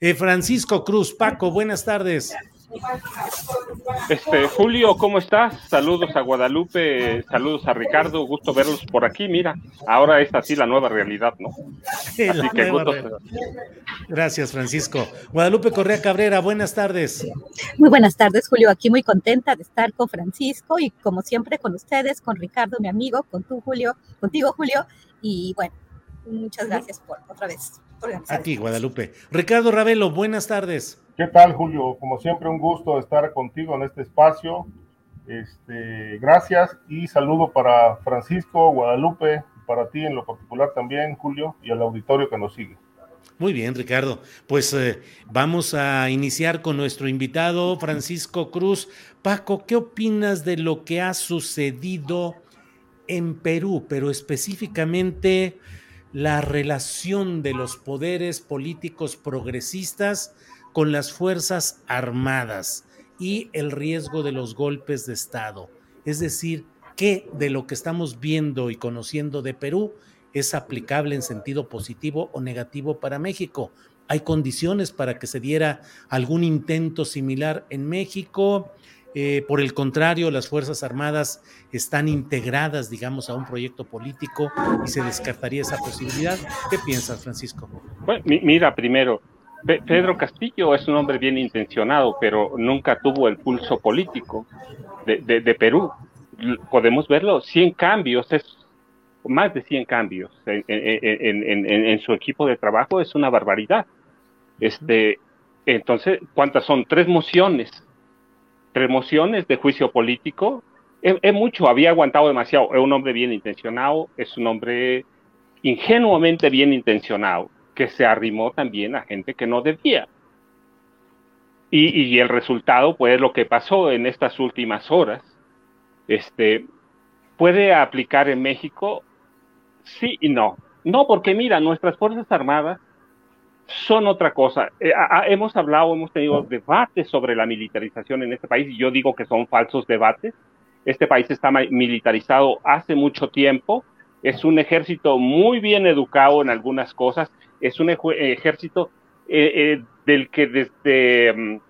Eh, Francisco Cruz, Paco, buenas tardes. Este, Julio, ¿cómo estás? Saludos a Guadalupe, saludos a Ricardo, gusto verlos por aquí. Mira, ahora es así la nueva realidad, ¿no? Sí, así que nueva gusto. realidad. Gracias, Francisco. Guadalupe Correa Cabrera, buenas tardes. Muy buenas tardes, Julio. Aquí muy contenta de estar con Francisco y como siempre con ustedes, con Ricardo, mi amigo, con tú, Julio, contigo, Julio. Y bueno, muchas gracias por otra vez. A ti, Guadalupe. Ricardo Ravelo, buenas tardes. ¿Qué tal, Julio? Como siempre, un gusto estar contigo en este espacio. Este, gracias y saludo para Francisco, Guadalupe, para ti en lo particular también, Julio, y al auditorio que nos sigue. Muy bien, Ricardo. Pues eh, vamos a iniciar con nuestro invitado, Francisco Cruz. Paco, ¿qué opinas de lo que ha sucedido en Perú, pero específicamente la relación de los poderes políticos progresistas con las Fuerzas Armadas y el riesgo de los golpes de Estado? Es decir, ¿qué de lo que estamos viendo y conociendo de Perú es aplicable en sentido positivo o negativo para México? ¿Hay condiciones para que se diera algún intento similar en México? Eh, por el contrario, las Fuerzas Armadas están integradas, digamos, a un proyecto político y se descartaría esa posibilidad. ¿Qué piensas, Francisco? Bueno, mi- mira, primero, Pe- Pedro Castillo es un hombre bien intencionado, pero nunca tuvo el pulso político de, Perú. Podemos verlo, 100 cambios, es más de 100 cambios en- en- en- en su equipo de trabajo, es una barbaridad. Este, entonces, ¿cuántas son? Tres mociones. Tres mociones de juicio político. Es, es mucho, había aguantado demasiado. Es un hombre bien intencionado, es un hombre ingenuamente bien intencionado, que se arrimó también a gente que no debía. Y, y el resultado, pues, lo que pasó en estas últimas horas, este, puede aplicar en México, sí y no. No, porque mira, nuestras Fuerzas Armadas son otra cosa. Eh, a- hemos hablado, hemos tenido debates sobre la militarización en este país y yo digo que son falsos debates. Este país está militarizado hace mucho tiempo. Es un ejército muy bien educado en algunas cosas. Es un ejército eh, eh, del que desde mm,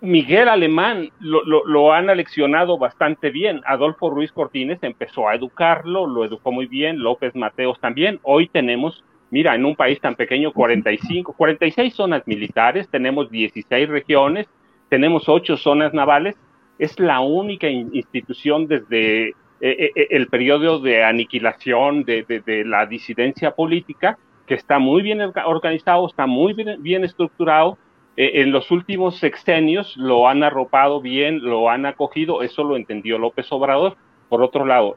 Miguel Alemán lo, lo- lo han aleccionado bastante bien. Adolfo Ruiz Cortines empezó a educarlo, lo educó muy bien. López Mateos también. Hoy tenemos, mira, en un país tan pequeño, 45, 46 zonas militares, tenemos 16 regiones, tenemos 8 zonas navales. Es la única in- institución desde eh, eh, eh, el periodo de aniquilación de, de- de la disidencia política que está muy bien orga- organizado, está muy bien, bien estructurado. Eh, en los últimos sexenios lo han arropado bien, lo han acogido, eso lo entendió López Obrador. Por otro lado,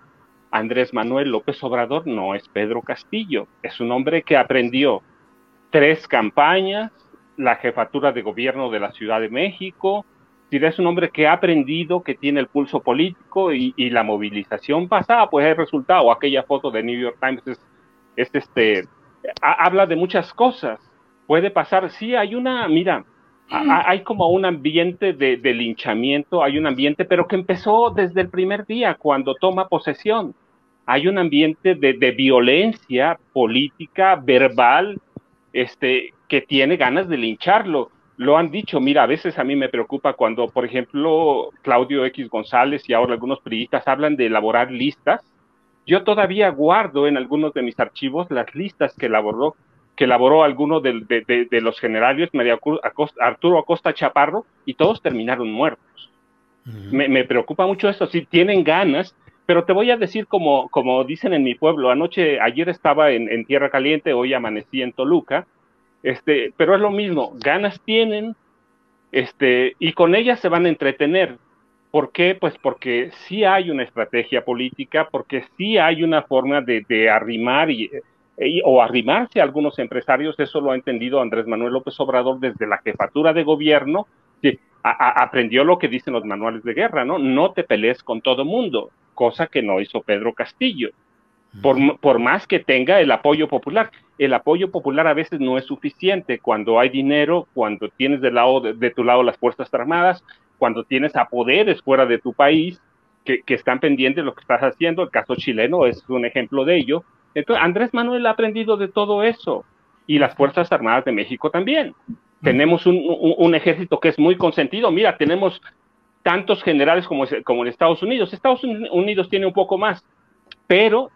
Andrés Manuel López Obrador no es Pedro Castillo, es un hombre que aprendió tres campañas, la jefatura de gobierno de la Ciudad de México, es es un hombre que ha aprendido, que tiene el pulso político y, la movilización pasada, pues el resultado, aquella foto de New York Times es, es este, ha- habla de muchas cosas. Puede pasar, sí, hay una, mira, hay como un ambiente de, linchamiento, hay un ambiente, pero que empezó desde el primer día, cuando toma posesión. Hay un ambiente de, violencia política, verbal, este, que tiene ganas de lincharlo. Lo han dicho, mira, a veces a mí me preocupa cuando, por ejemplo, Claudio X González y ahora algunos periodistas hablan de elaborar listas. Yo todavía guardo en algunos de mis archivos las listas que elaboró, que elaboró alguno de, de, los generales, María Arturo Acosta Chaparro, y todos terminaron muertos. me, preocupa mucho eso. Si tienen ganas, pero te voy a decir como, como dicen en mi pueblo, anoche, ayer estaba en, Tierra Caliente, hoy amanecí en Toluca, este, pero es lo mismo, ganas tienen, este, y con ellas se van a entretener. ¿Por qué? Pues porque sí hay una estrategia política, porque sí hay una forma de, arrimar y, o arrimarse a algunos empresarios, eso lo ha entendido Andrés Manuel López Obrador desde la jefatura de gobierno, que aprendió lo que dicen los manuales de guerra, ¿no? No te pelees con todo mundo cosa que no hizo Pedro Castillo. Por, por, más que tenga el apoyo popular. El apoyo popular a veces no es suficiente cuando hay dinero, cuando tienes de, lado, de, tu lado las Fuerzas Armadas, cuando tienes a poderes fuera de tu país que, que, están pendientes de lo que estás haciendo. El caso chileno es un ejemplo de ello. Entonces, Andrés Manuel ha aprendido de todo eso y las Fuerzas Armadas de México también. Tenemos un, un, un, ejército que es muy consentido. Mira, tenemos tantos generales como, como en Estados Unidos. Estados Unidos tiene un poco más, pero,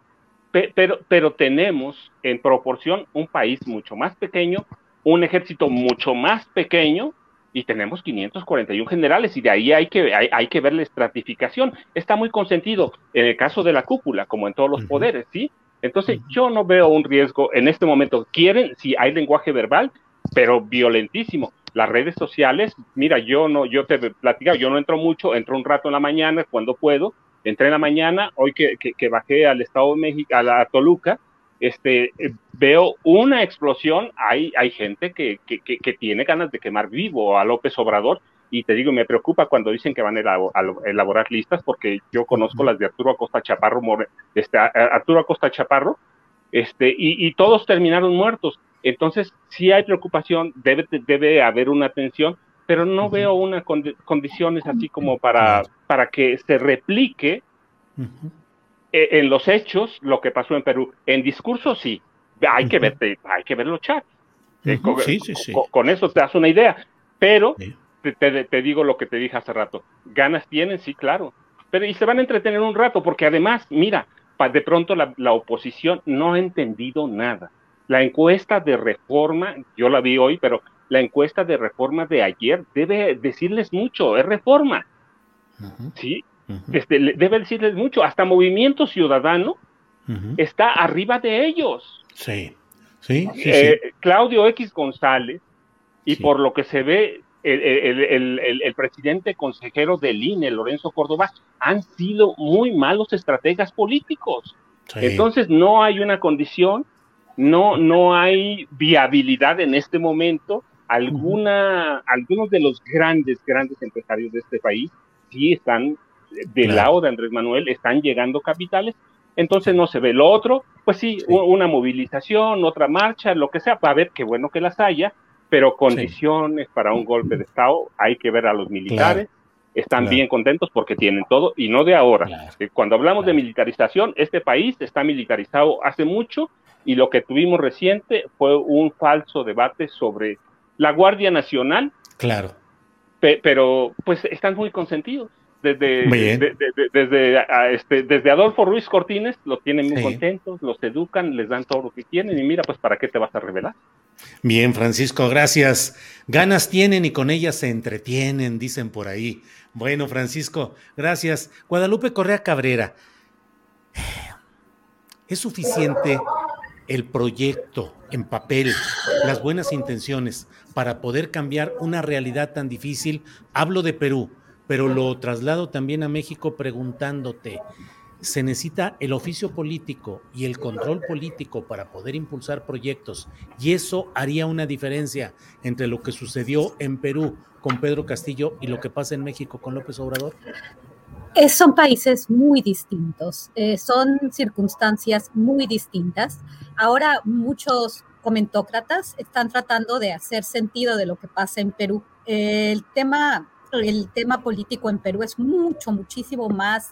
pero, pero tenemos en proporción un país mucho más pequeño, un ejército mucho más pequeño y tenemos 541 generales y de ahí hay que, hay, que ver la estratificación. Está muy consentido en el caso de la cúpula, como en todos los poderes, ¿sí? Entonces yo no veo un riesgo en este momento. Quieren, si hay lenguaje verbal, pero violentísimo las redes sociales, mira, yo no, yo te platicaba, yo no entro mucho, entro un rato en la mañana cuando puedo, entré en la mañana, hoy que, que, bajé al Estado de México, a la Toluca, este, eh, veo una explosión, hay, hay gente que, que, que, tiene ganas de quemar vivo a López Obrador, y te digo, me preocupa cuando dicen que van a elaborar listas, porque yo conozco las de Arturo Acosta Chaparro, este, Arturo Acosta Chaparro, este, y, y todos terminaron muertos. Entonces, sí hay preocupación, debe, debe haber una atención, pero no veo una condiciones así como para, para que se replique e, en los hechos lo que pasó en Perú. En discurso sí, hay que ver, hay que ver los chats. Eh, con, eso te das una idea, pero te, te, digo lo que te dije hace rato. Ganas tienen, sí, claro. Pero y se van a entretener un rato, porque además, mira, de pronto la oposición no ha entendido nada la encuesta de reforma, yo la vi hoy, pero la encuesta de reforma de ayer debe decirles mucho, es reforma. ¿Sí? este, debe decirles mucho. Hasta Movimiento Ciudadano está arriba de ellos. Sí, sí, sí, eh, Claudio X González, y por lo que se ve, el, presidente consejero del INE, Lorenzo Córdoba, han sido muy malos estrategas políticos. Entonces no hay una condición no, no hay viabilidad en este momento. Alguna, algunos de los grandes, grandes empresarios de este país sí están del lado de Andrés Manuel, están llegando capitales, entonces no se ve. Lo otro, pues sí, una movilización, otra marcha, lo que sea, para ver qué bueno que las haya, pero condiciones para un golpe de Estado, hay que ver a los militares. Están bien contentos porque tienen todo y no de ahora. Eh, cuando hablamos de militarización, este país está militarizado hace mucho y lo que tuvimos reciente fue un falso debate sobre la Guardia Nacional. Claro. pero pues están muy consentidos. Desde, desde, este, desde Adolfo Ruiz Cortines lo tienen muy contentos, los educan, les dan todo lo que quieren y mira, pues para qué te vas a revelar. Bien, Francisco, gracias. Ganas tienen y con ellas se entretienen, dicen por ahí. Bueno, Francisco, gracias. Guadalupe Correa Cabrera, ¿es suficiente el proyecto en papel, las buenas intenciones para poder cambiar una realidad tan difícil. Hablo de Perú, pero lo traslado también a México preguntándote, ¿se necesita el oficio político y el control político para poder impulsar proyectos? Y eso haría una diferencia entre lo que sucedió en Perú con Pedro Castillo y lo que pasa en México con López Obrador. Eh, son países muy distintos, eh, son circunstancias muy distintas. Ahora muchos comentócratas están tratando de hacer sentido de lo que pasa en Perú. el tema el tema político en Perú es mucho, muchísimo más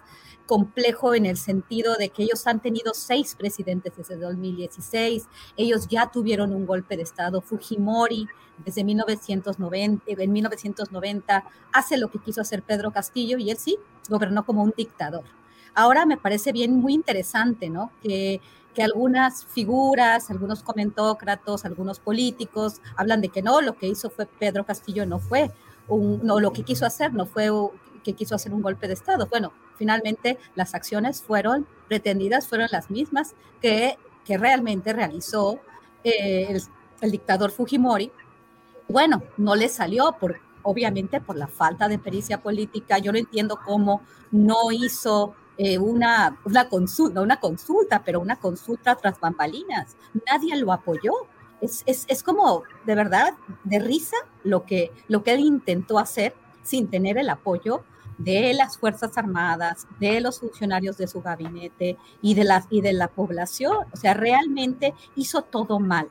complejo en el sentido de que ellos han tenido seis presidentes desde 2016, ellos ya tuvieron un golpe de Estado, Fujimori desde 1990, en 1990 hace lo que quiso hacer Pedro Castillo y él sí gobernó como un dictador. Ahora me parece bien muy interesante, ¿no? Que, que algunas figuras, algunos comentócratos, algunos políticos hablan de que no, lo que hizo fue Pedro Castillo no fue un, no, lo que quiso hacer no fue que quiso hacer un golpe de Estado. Bueno, finalmente las acciones fueron pretendidas, fueron las mismas que, que realmente realizó eh, el, dictador Fujimori. Bueno, no le salió por, obviamente por la falta de pericia política. Yo no entiendo cómo no hizo eh, una, una, consulta, una consulta, pero una consulta tras bambalinas. Nadie lo apoyó. Es, es, es, como de verdad de risa lo que, lo que él intentó hacer sin tener el apoyo de las Fuerzas Armadas, de los funcionarios de su gabinete y de, la, y de la población. O sea, realmente hizo todo mal.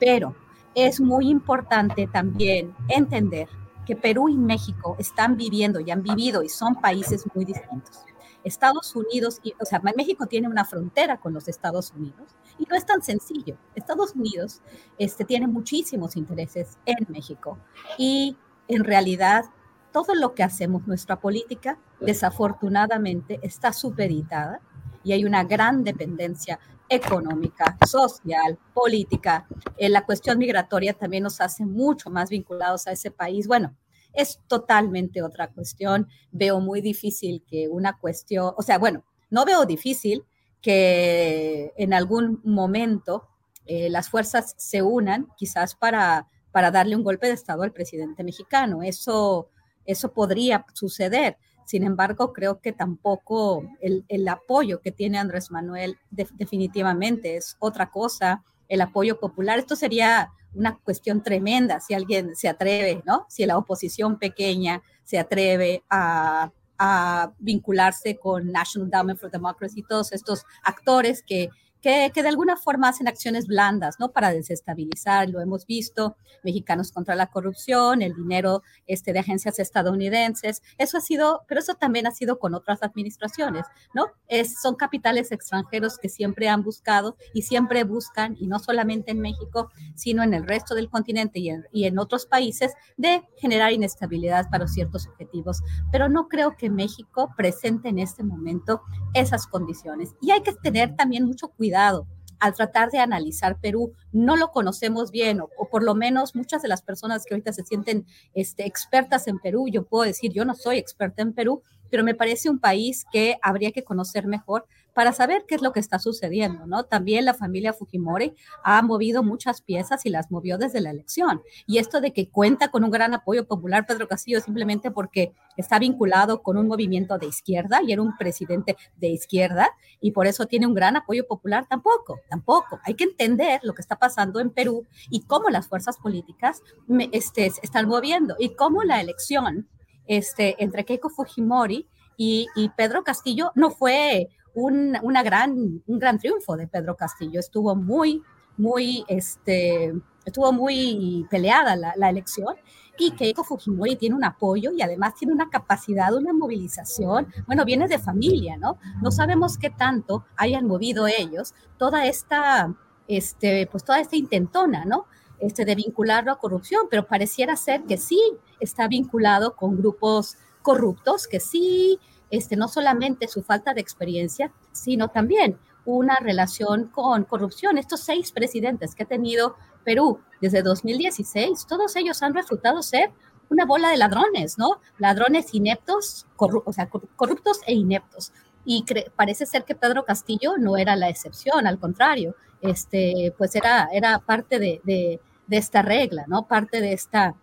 Pero es muy importante también entender que Perú y México están viviendo y han vivido y son países muy distintos. Estados Unidos, y, o sea, México tiene una frontera con los Estados Unidos y no es tan sencillo. Estados Unidos este, tiene muchísimos intereses en México y en realidad todo lo que hacemos, nuestra política, desafortunadamente está supeditada y hay una gran dependencia económica, social, política. En la cuestión migratoria también nos hace mucho más vinculados a ese país. Bueno, es totalmente otra cuestión. Veo muy difícil que una cuestión, o sea, bueno, no veo difícil que en algún momento eh, las fuerzas se unan quizás para, para darle un golpe de Estado al presidente mexicano. Eso, eso podría suceder. Sin embargo, creo que tampoco el, el apoyo que tiene Andrés Manuel definitivamente es otra cosa. El apoyo popular, esto sería una cuestión tremenda si alguien se atreve, ¿no? Si la oposición pequeña se atreve a, a vincularse con National Endowment for Democracy, todos estos actores que que, de alguna forma hacen acciones blandas, ¿no? Para desestabilizar, lo hemos visto, mexicanos contra la corrupción, el dinero este, de agencias estadounidenses, eso ha sido, pero eso también ha sido con otras administraciones, ¿no? Es, son capitales extranjeros que siempre han buscado y siempre buscan, y no solamente en México, sino en el resto del continente y en, y en otros países, de generar inestabilidad para ciertos objetivos. Pero no creo que México presente en este momento esas condiciones. Y hay que tener también mucho cuidado al tratar de analizar Perú. No lo conocemos bien, o, o, por lo menos muchas de las personas que ahorita se sienten este, expertas en Perú, yo puedo decir, yo no soy experta en Perú, pero me parece un país que habría que conocer mejor para saber qué es lo que está sucediendo, ¿no? También la familia Fujimori ha movido muchas piezas y las movió desde la elección. Y esto de que cuenta con un gran apoyo popular Pedro Castillo simplemente porque está vinculado con un movimiento de izquierda y era un presidente de izquierda y por eso tiene un gran apoyo popular, tampoco, tampoco. Hay que entender lo que está pasando en Perú y cómo las fuerzas políticas este, están moviendo y cómo la elección este, entre Keiko Fujimori y, Pedro Castillo no fue un, una gran, un gran triunfo de Pedro Castillo. Estuvo muy, muy, este, estuvo muy peleada la, la, elección y Keiko Fujimori tiene un apoyo y además tiene una capacidad, una movilización. Bueno, viene de familia, ¿no? No sabemos qué tanto hayan movido ellos toda esta, este, pues toda esta intentona, ¿no? Este, de vincularlo a corrupción, pero pareciera ser que sí está vinculado con grupos corruptos, que sí este, no solamente su falta de experiencia, sino también una relación con corrupción. Estos seis presidentes que ha tenido Perú desde 2016, todos ellos han resultado ser una bola de ladrones, ¿no? Ladrones ineptos, o sea, corruptos e ineptos. Y parece ser que Pedro Castillo no era la excepción, al contrario, este, pues era, era parte de, de, esta regla, ¿no? Parte de esta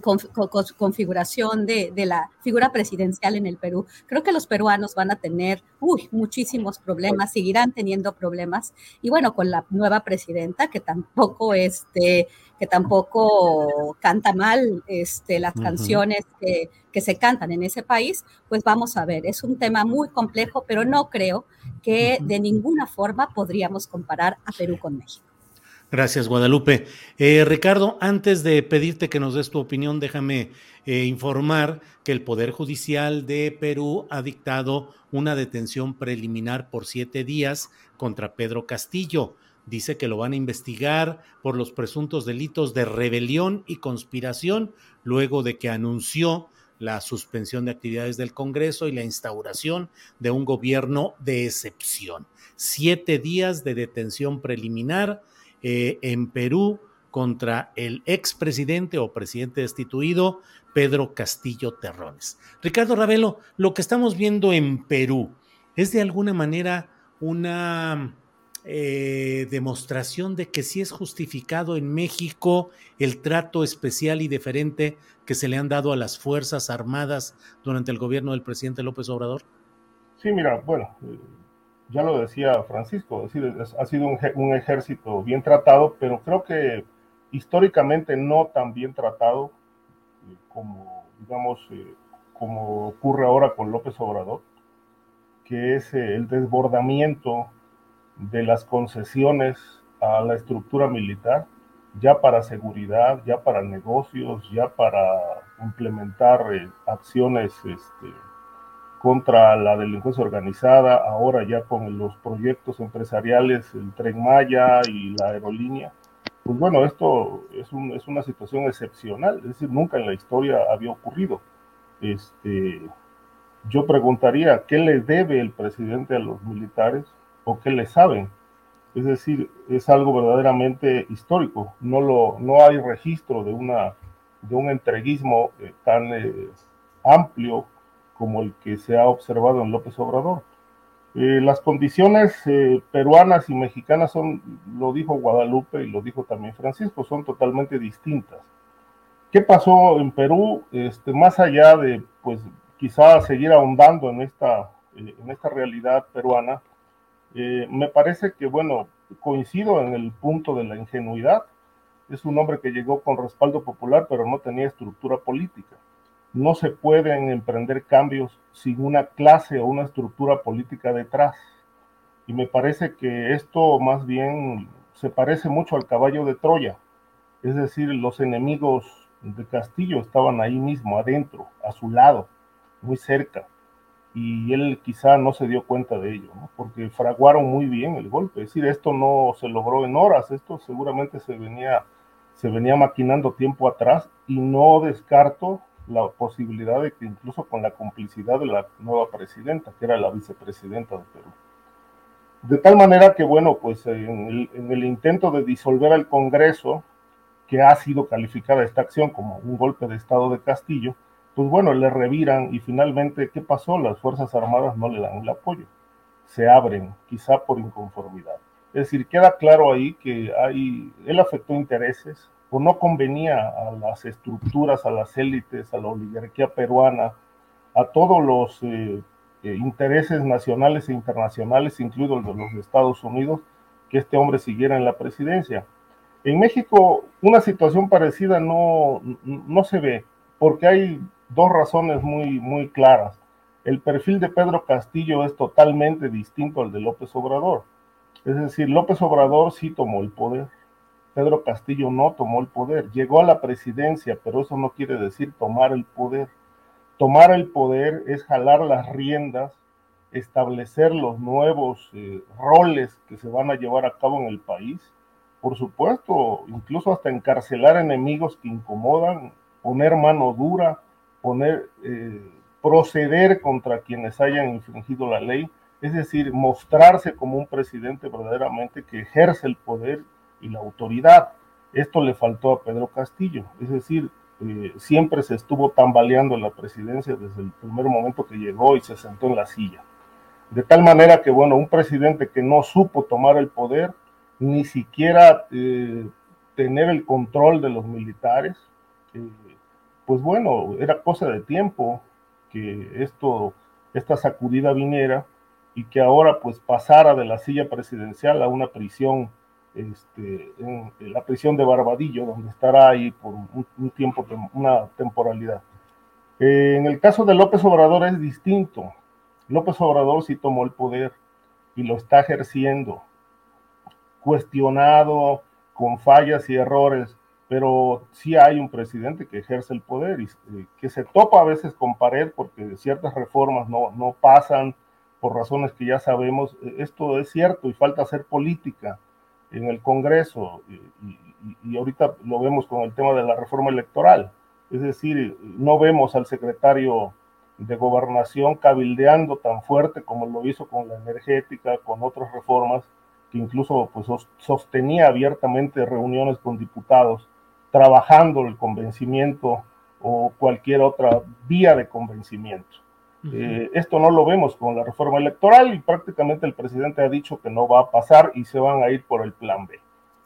con, con, configuración de, de, la figura presidencial en el Perú. Creo que los peruanos van a tener uy, muchísimos problemas, seguirán teniendo problemas. Y bueno, con la nueva presidenta, que tampoco, este, que tampoco canta mal este, las uh -huh. canciones que, que, se cantan en ese país, pues vamos a ver. Es un tema muy complejo, pero no creo que de ninguna forma podríamos comparar a Perú con México. Gracias, Guadalupe. Eh, Ricardo, antes de pedirte que nos des tu opinión, déjame eh, informar que el Poder Judicial de Perú ha dictado una detención preliminar por siete días contra Pedro Castillo. Dice que lo van a investigar por los presuntos delitos de rebelión y conspiración, luego de que anunció la suspensión de actividades del Congreso y la instauración de un gobierno de excepción. Siete días de detención preliminar eh, en Perú contra el expresidente o presidente destituido Pedro Castillo Terrones. Ricardo Ravelo, lo que estamos viendo en Perú es de alguna manera una eh, demostración de que sí es justificado en México el trato especial y diferente que se le han dado a las Fuerzas Armadas durante el gobierno del presidente López Obrador? Sí, mira, bueno, ya lo decía Francisco, ha sido un, ejército bien tratado, pero creo que históricamente no tan bien tratado eh, como, digamos, eh, como ocurre ahora con López Obrador, que es eh, el desbordamiento de las concesiones a la estructura militar, ya para seguridad, ya para negocios, ya para implementar acciones este, contra la delincuencia organizada, ahora ya con los proyectos empresariales, el tren Maya y la aerolínea. Pues bueno, esto es, un, es una situación excepcional, es decir, nunca en la historia había ocurrido. Este, yo preguntaría, ¿qué le debe el presidente a los militares o qué le saben? Es decir, es algo verdaderamente histórico. No, lo, no hay registro de, una, de un entreguismo eh, tan eh, amplio como el que se ha observado en López Obrador. Eh, las condiciones eh, peruanas y mexicanas son, lo dijo Guadalupe y lo dijo también Francisco, son totalmente distintas. ¿Qué pasó en Perú? Este, más allá de, pues, quizá seguir ahondando en esta, eh, en esta realidad peruana, me parece que, bueno, coincido en el punto de la ingenuidad. Es un hombre que llegó con respaldo popular, pero no tenía estructura política no se pueden emprender cambios sin una clase o una estructura política detrás. Y me parece que esto más bien se parece mucho al caballo de Troya. Es decir, los enemigos de Castillo estaban ahí mismo, adentro, a su lado, muy cerca. Y él quizá no se dio cuenta de ello, porque fraguaron muy bien el golpe. Es decir, esto no se logró en horas, esto seguramente se venía, se venía maquinando tiempo atrás y no descarto la posibilidad de que incluso con la complicidad de la nueva presidenta, que era la vicepresidenta de Perú. De tal manera que, bueno, pues en el, intento de disolver al Congreso, que ha sido calificada esta acción como un golpe de Estado de Castillo, pues bueno, le reviran y finalmente, ¿qué pasó? Las Fuerzas Armadas no le dan el apoyo, se abren, quizá por inconformidad. Es decir, queda claro ahí que hay, él afectó intereses, o no convenía a las estructuras, a las élites, a la oligarquía peruana, a todos los eh, eh, intereses nacionales e internacionales, incluidos los de los Estados Unidos, que este hombre siguiera en la presidencia. En México una situación parecida no, no se ve, porque hay dos razones muy, muy claras. El perfil de Pedro Castillo es totalmente distinto al de López Obrador. Es decir, López Obrador sí tomó el poder, Pedro Castillo no tomó el poder, llegó a la presidencia, pero eso no quiere decir tomar el poder. Tomar el poder es jalar las riendas, establecer los nuevos eh, roles que se van a llevar a cabo en el país. Por supuesto, incluso hasta encarcelar enemigos que incomodan, poner mano dura, poner, eh, proceder contra quienes hayan infringido la ley, es decir, mostrarse como un presidente verdaderamente que ejerce el poder y la autoridad. Esto le faltó a Pedro Castillo, es decir, eh, siempre se estuvo tambaleando en la presidencia desde el primer momento que llegó y se sentó en la silla. De tal manera que, bueno, un presidente que no supo tomar el poder, ni siquiera eh, tener el control de los militares, eh, pues bueno, era cosa de tiempo que esto, esta sacudida viniera y que ahora pues pasara de la silla presidencial a una prisión este, en, la prisión de Barbadillo, donde estará ahí por un, tiempo, una temporalidad. Eh, en el caso de López Obrador es distinto. López Obrador sí tomó el poder y lo está ejerciendo, cuestionado, con fallas y errores, pero sí hay un presidente que ejerce el poder y eh, que se topa a veces con pared porque ciertas reformas no, no pasan por razones que ya sabemos. Esto es cierto y falta hacer política en el Congreso y, y ahorita lo vemos con el tema de la reforma electoral. Es decir, no vemos al secretario de gobernación cabildeando tan fuerte como lo hizo con la energética, con otras reformas, que incluso pues, sostenía abiertamente reuniones con diputados, trabajando el convencimiento o cualquier otra vía de convencimiento. Eh, esto no lo vemos con la reforma electoral y prácticamente el presidente ha dicho que no va a pasar y se van a ir por el plan B.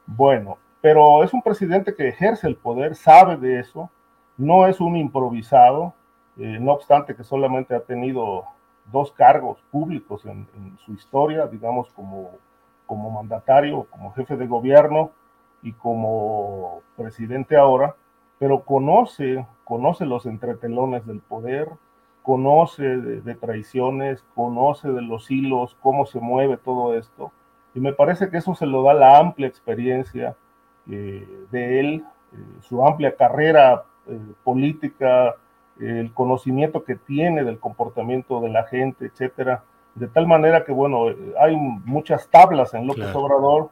Bueno, pero es un presidente que ejerce el poder, sabe de eso, no es un improvisado, eh, no obstante que solamente ha tenido dos cargos públicos en, su historia, digamos como, como mandatario, como jefe de gobierno y como presidente ahora, pero conoce, conoce los entretelones del poder, conoce de, traiciones, conoce de los hilos, cómo se mueve todo esto. Y me parece que eso se lo da la amplia experiencia eh, de él, eh, su amplia carrera política, el conocimiento que tiene del comportamiento de la gente, etcétera, de tal manera que, bueno, hay muchas tablas en López Obrador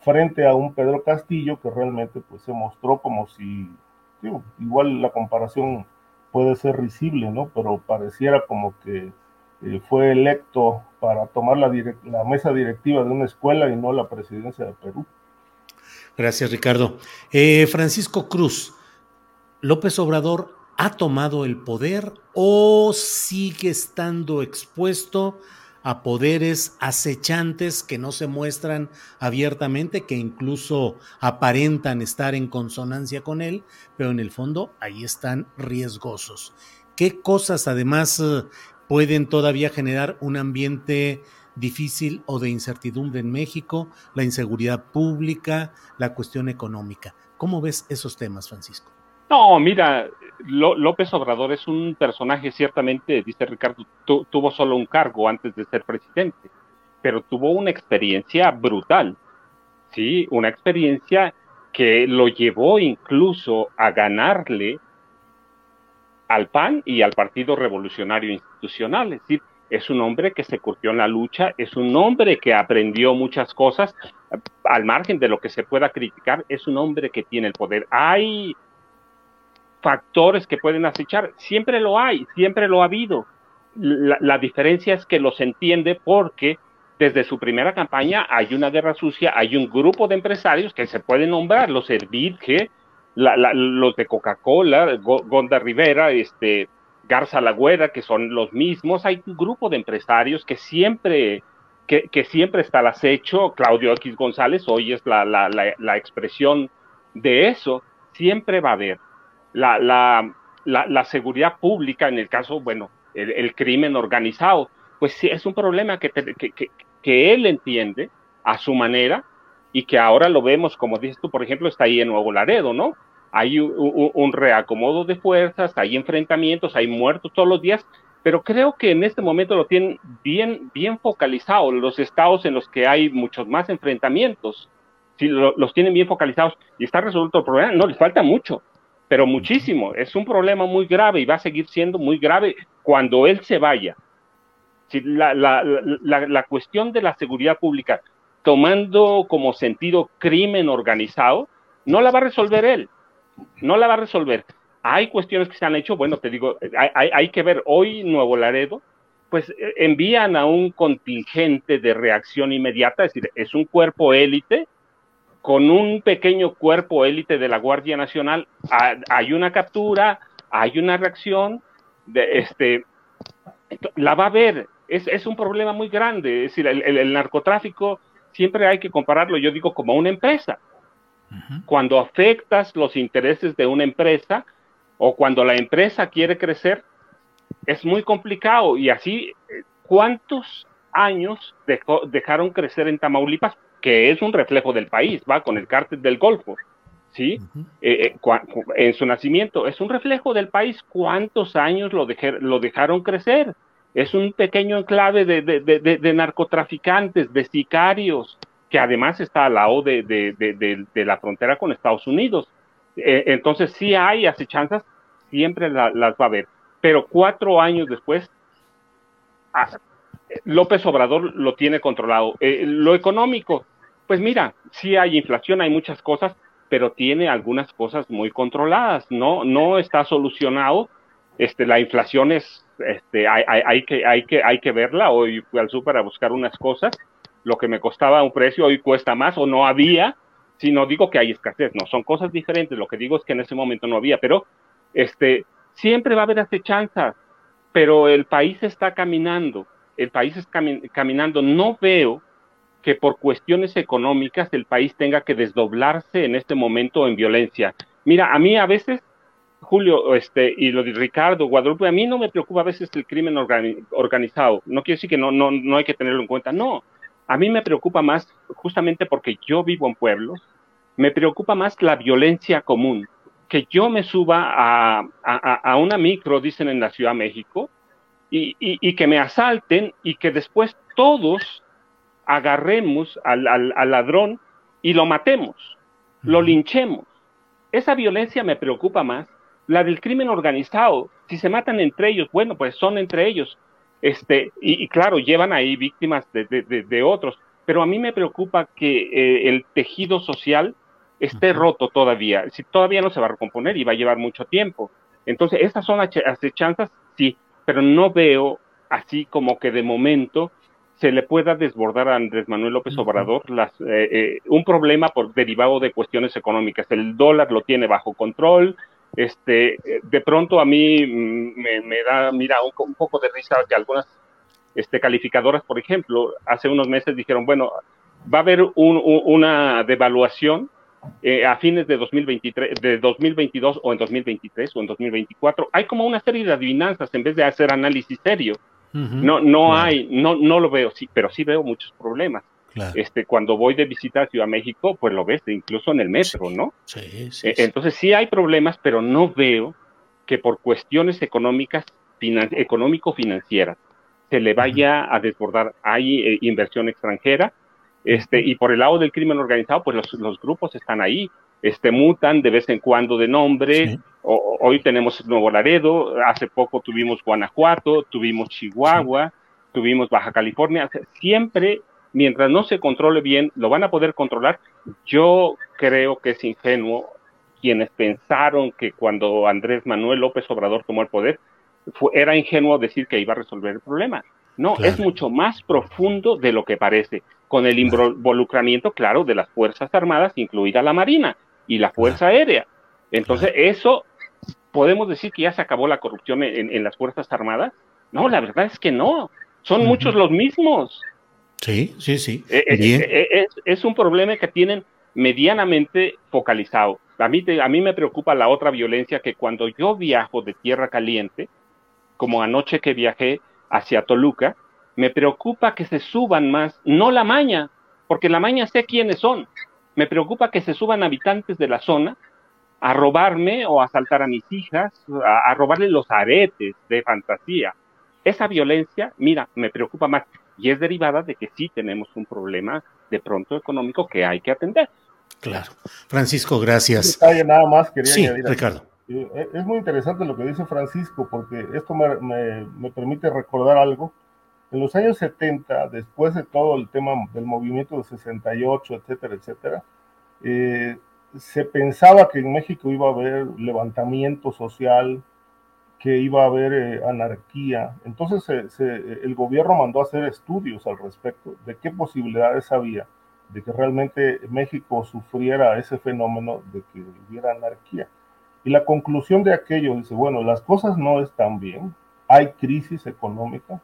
frente a un Pedro Castillo que realmente pues se mostró como si, igual la comparación puede ser risible, ¿no? Pero pareciera como que eh, fue electo para tomar la, la mesa directiva de una escuela y no la presidencia de Perú. Gracias, Ricardo. Eh, Francisco Cruz, López Obrador ha tomado el poder o sigue estando expuesto poderes acechantes que no se muestran abiertamente, que incluso aparentan estar en consonancia con él, pero en el fondo ahí están riesgosos. ¿Qué cosas además eh, pueden todavía generar un ambiente difícil o de incertidumbre en México? La inseguridad pública, la cuestión económica. ¿Cómo ves esos temas, Francisco? No, mira, López Obrador es un personaje, ciertamente, dice Ricardo, tuvo solo un cargo antes de ser presidente, pero tuvo una experiencia brutal, ¿sí? Una experiencia que lo llevó incluso a ganarle al PAN y al Partido Revolucionario Institucional, es decir, es un hombre que se curtió en la lucha, es un hombre que aprendió muchas cosas, al margen de lo que se pueda criticar, es un hombre que tiene el poder. Hay factores que pueden acechar. Siempre lo hay, siempre lo ha habido. La, diferencia es que los entiende porque desde su primera campaña hay una guerra sucia, hay un grupo de empresarios que se pueden nombrar, los Hervidge, los de Coca-Cola, Gonda Rivera, este, Garza Lagüera, que son los mismos, hay un grupo de empresarios que siempre, que, que siempre está al acecho, Claudio X González hoy es la, la expresión de eso, siempre va a haber la, la, la, seguridad pública, en el caso, bueno, el, crimen organizado, pues sí, es un problema que, que, que, él entiende a su manera y que ahora lo vemos, como dices tú, por ejemplo, está ahí en Nuevo Laredo, ¿no? Hay un, reacomodo de fuerzas, hay enfrentamientos, hay muertos todos los días, pero creo que en este momento lo tienen bien, bien focalizado, los estados en los que hay muchos más enfrentamientos, si los tienen bien focalizados y está resuelto el problema, no les falta mucho, pero muchísimo. Es un problema muy grave y va a seguir siendo muy grave cuando él se vaya. Si la, la, la, la, cuestión de la seguridad pública, tomando como sentido crimen organizado, no la va a resolver él. No la va a resolver. Hay cuestiones que se han hecho, bueno, te digo, hay, hay que ver, hoy Nuevo Laredo, pues eh, envían a un contingente de reacción inmediata, es decir, es un cuerpo élite con un pequeño cuerpo élite de la Guardia Nacional, hay una captura, hay una reacción, de, este, la va a ver, es, es un problema muy grande, es decir, el, narcotráfico siempre hay que compararlo, yo digo, como una empresa. Cuando afectas los intereses de una empresa o cuando la empresa quiere crecer, es muy complicado y así, ¿cuántos años dejaron crecer en Tamaulipas? Que es un reflejo del país, va con el cártel del Golfo, ¿sí? Eh, eh, en su nacimiento, es un reflejo del país. ¿Cuántos años lo, lo dejaron crecer? Es un pequeño enclave de, de, narcotraficantes, de sicarios, que además está al lado de, de, la frontera con Estados Unidos. Eh, entonces sí hay acechanzas, siempre las va a haber, pero cuatro años después, ah, López Obrador lo tiene controlado. Lo económico, pues mira, sí hay inflación, hay muchas cosas, pero tiene algunas cosas muy controladas, no, no está solucionado. Este, la inflación es, este, hay, que, hay, que, hay que verla. Hoy fui al súper a buscar unas cosas, lo que me costaba un precio hoy cuesta más o no había, si no digo que hay escasez, no, son cosas diferentes, lo que digo es que en ese momento no había, pero este, siempre va a haber acechanzas, pero el país está caminando, el país está caminando, no veo que por cuestiones económicas el país tenga que desdoblarse en este momento en violencia. Mira, a mí a veces, Julio, este, y lo de Ricardo, Guadalupe, a mí no me preocupa a veces el crimen organizado. No quiere decir que no, no, no hay que tenerlo en cuenta, no. A mí me preocupa más, justamente porque yo vivo en pueblos, me preocupa más la violencia común. Que yo me suba a, a, una micro, dicen en la Ciudad de México, y, y que me asalten y que después todos agarremos al, al, ladrón y lo matemos, lo linchemos. Esa violencia me preocupa más. La del crimen organizado, si se matan entre ellos, bueno, pues son entre ellos. Este, y, claro, llevan ahí víctimas de, de, otros. Pero a mí me preocupa que eh, el tejido social esté roto todavía. Si todavía no se va a recomponer y va a llevar mucho tiempo. Entonces, esas son acechanzas, sí, pero no veo así como que de momento se le pueda desbordar a Andrés Manuel López Obrador las, eh, eh, un problema por derivado de cuestiones económicas. El dólar lo tiene bajo control. Este, de pronto a mí mm, me, da, mira, un, poco de risa que algunas este, calificadoras, por ejemplo, hace unos meses dijeron, bueno, va a haber una devaluación eh, a fines de 2023, de 2022 o en 2023 o en 2024. Hay como una serie de adivinanzas en vez de hacer análisis serio. No, no hay, no, no lo veo, sí, pero sí veo muchos problemas. Este, cuando voy de visita a Ciudad México, pues lo ves incluso en el metro, ¿no? Sí, sí, Entonces sí hay problemas, pero no veo que por cuestiones económicas, económico-financieras, se le vaya a desbordar. Hay eh, inversión extranjera, este, y por el lado del crimen organizado, pues los, los grupos están ahí este, mutan de vez en cuando de nombre. Hoy tenemos Nuevo Laredo, hace poco tuvimos Guanajuato, tuvimos Chihuahua, tuvimos Baja California. Siempre, mientras no se controle bien, lo van a poder controlar. Yo creo que es ingenuo quienes pensaron que cuando Andrés Manuel López Obrador tomó el poder, era ingenuo decir que iba a resolver el problema. No, es mucho más profundo de lo que parece, con el involucramiento, claro, de las Fuerzas Armadas, incluida la Marina y la Fuerza Aérea. Entonces, eso, ¿podemos decir que ya se acabó la corrupción en, las Fuerzas Armadas? No, la verdad es que no. Son muchos los mismos. Sí, sí, sí. Eh, eh, eh, es, un problema que tienen medianamente focalizado. A mí, a mí me preocupa la otra violencia que cuando yo viajo de tierra caliente, como anoche que viajé hacia Toluca, me preocupa que se suban más, no la maña, porque la maña sé quiénes son, me preocupa que se suban habitantes de la zona a robarme o a asaltar a mis hijas, a, robarle los aretes de fantasía. Esa violencia, mira, me preocupa más y es derivada de que sí tenemos un problema de pronto económico que hay que atender. Claro. Francisco, gracias. nada más quería sí, Ricardo. Eh, es muy interesante lo que dice Francisco porque esto me, me permite recordar algo en los años 70, después de todo el tema del movimiento de 68, etcétera, etcétera, eh, se pensaba que en México iba a haber levantamiento social, que iba a haber eh, anarquía. Entonces el gobierno mandó a hacer estudios al respecto de qué posibilidades había de que realmente México sufriera ese fenómeno de que hubiera anarquía. Y la conclusión de aquello dice, bueno, las cosas no están bien, hay crisis económica,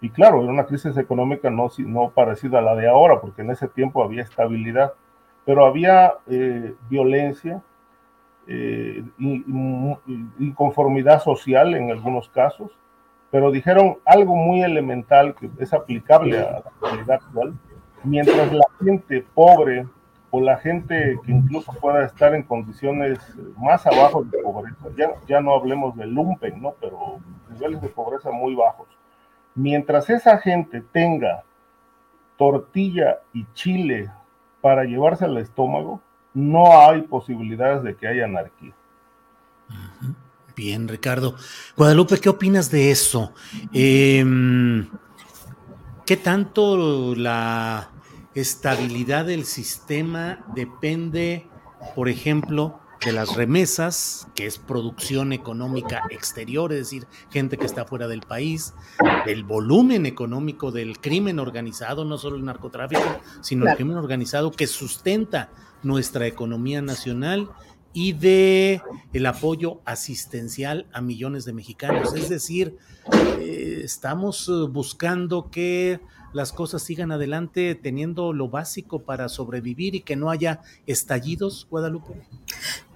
y claro, era una crisis económica no, no parecida a la de ahora, porque en ese tiempo había estabilidad, pero había eh, violencia, eh, inconformidad social en algunos casos, pero dijeron algo muy elemental que es aplicable a la realidad actual. Mientras la gente pobre o la gente que incluso pueda estar en condiciones más abajo de pobreza, ya, ya no hablemos de lumpen, ¿no? pero niveles de pobreza muy bajos, Mientras esa gente tenga tortilla y chile para llevarse al estómago, no hay posibilidades de que haya anarquía. Bien, Ricardo. Guadalupe, ¿qué opinas de eso? Em, ¿Qué tanto la estabilidad del sistema depende, por ejemplo, de las remesas, que es producción económica exterior, es decir, gente que está fuera del país, del volumen económico del crimen organizado, no solo el narcotráfico, sino el crimen organizado que sustenta nuestra economía nacional y de el apoyo asistencial a millones de mexicanos. Es decir, eh, estamos eh, buscando que las cosas sigan adelante teniendo lo básico para sobrevivir y que no haya estallidos, Guadalupe.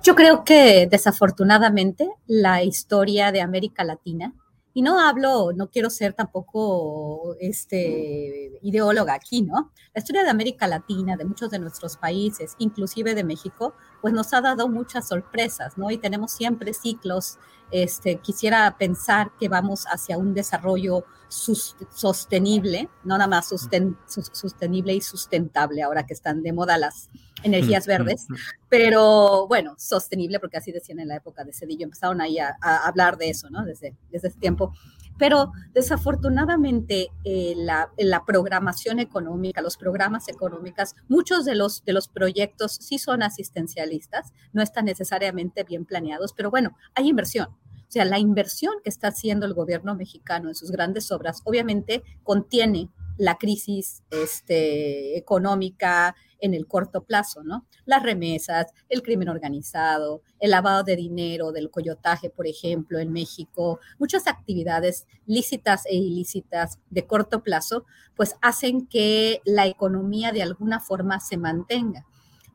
Yo creo que desafortunadamente la historia de América Latina y no hablo, no quiero ser tampoco este, ideóloga aquí, ¿no? La historia de América Latina, de muchos de nuestros países, inclusive de México, pues nos ha dado muchas sorpresas, ¿no? Y tenemos siempre ciclos. Este, quisiera pensar que vamos hacia un desarrollo sostenible, no nada más sostenible y sustentable, ahora que están de moda las energías verdes, pero bueno, sostenible, porque así decían en la época de Cedillo, empezaron ahí a, hablar de eso, ¿no? Desde, desde ese tiempo. Pero desafortunadamente eh, la, la, programación económica, los programas económicos, muchos de los, de los proyectos sí son asistencialistas, no están necesariamente bien planeados, pero bueno, hay inversión. O sea, la inversión que está haciendo el gobierno mexicano en sus grandes obras obviamente contiene la crisis este, económica en el corto plazo, ¿no? Las remesas, el crimen organizado, el lavado de dinero, del coyotaje, por ejemplo, en México, muchas actividades lícitas e ilícitas de corto plazo, pues hacen que la economía de alguna forma se mantenga.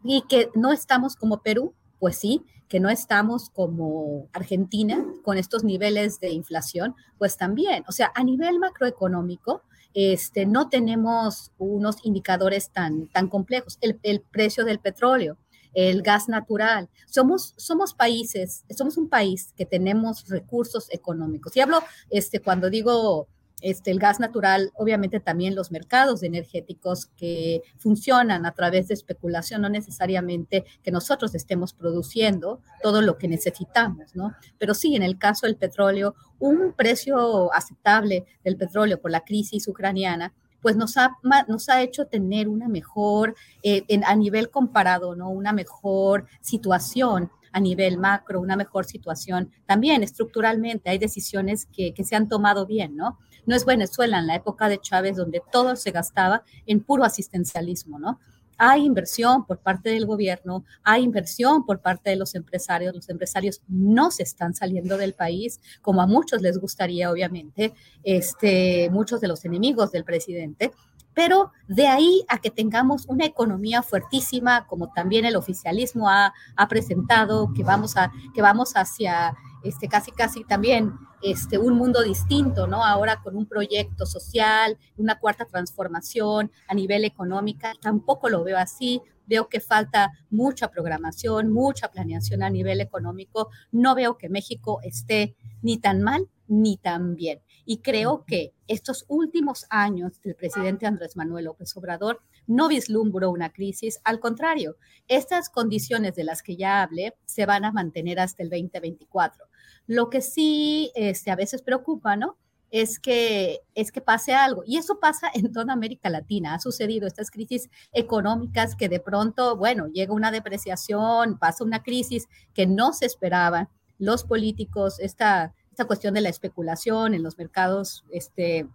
Y que no estamos como Perú, pues sí, que no estamos como Argentina con estos niveles de inflación, pues también, o sea, a nivel macroeconómico, este, no tenemos unos indicadores tan, tan complejos. El, precio del petróleo, el gas natural. Somos, somos países, somos un país que tenemos recursos económicos. Y hablo, este, cuando digo este, el gas natural, obviamente también los mercados energéticos que funcionan a través de especulación, no necesariamente que nosotros estemos produciendo todo lo que necesitamos, ¿no? Pero sí, en el caso del petróleo, un precio aceptable del petróleo por la crisis ucraniana, pues nos ha, nos ha hecho tener una mejor, eh, a nivel comparado, ¿no? Una mejor situación a nivel macro, una mejor situación también estructuralmente. Hay decisiones que, que se han tomado bien, ¿no? No es Venezuela en la época de Chávez donde todo se gastaba en puro asistencialismo, ¿no? Hay inversión por parte del gobierno, hay inversión por parte de los empresarios. Los empresarios no se están saliendo del país, como a muchos les gustaría, obviamente, este, muchos de los enemigos del presidente. Pero de ahí a que tengamos una economía fuertísima, como también el oficialismo ha, ha presentado, que vamos, a, que vamos hacia este, casi, casi también este, un mundo distinto, ¿no? Ahora con un proyecto social, una cuarta transformación a nivel económica, tampoco lo veo así. Veo que falta mucha programación, mucha planeación a nivel económico. No veo que México esté ni tan mal ni tan bien. Y creo que estos últimos años del presidente Andrés Manuel López Obrador no vislumbró una crisis, al contrario, estas condiciones de las que ya hablé se van a mantener hasta el 2024. Lo que sí este, a veces preocupa, ¿no? Es que, es que pase algo. Y eso pasa en toda América Latina. Ha sucedido estas crisis económicas que de pronto, bueno, llega una depreciación, pasa una crisis que no se esperaba. Los políticos, esta, esta cuestión de la especulación en los mercados este,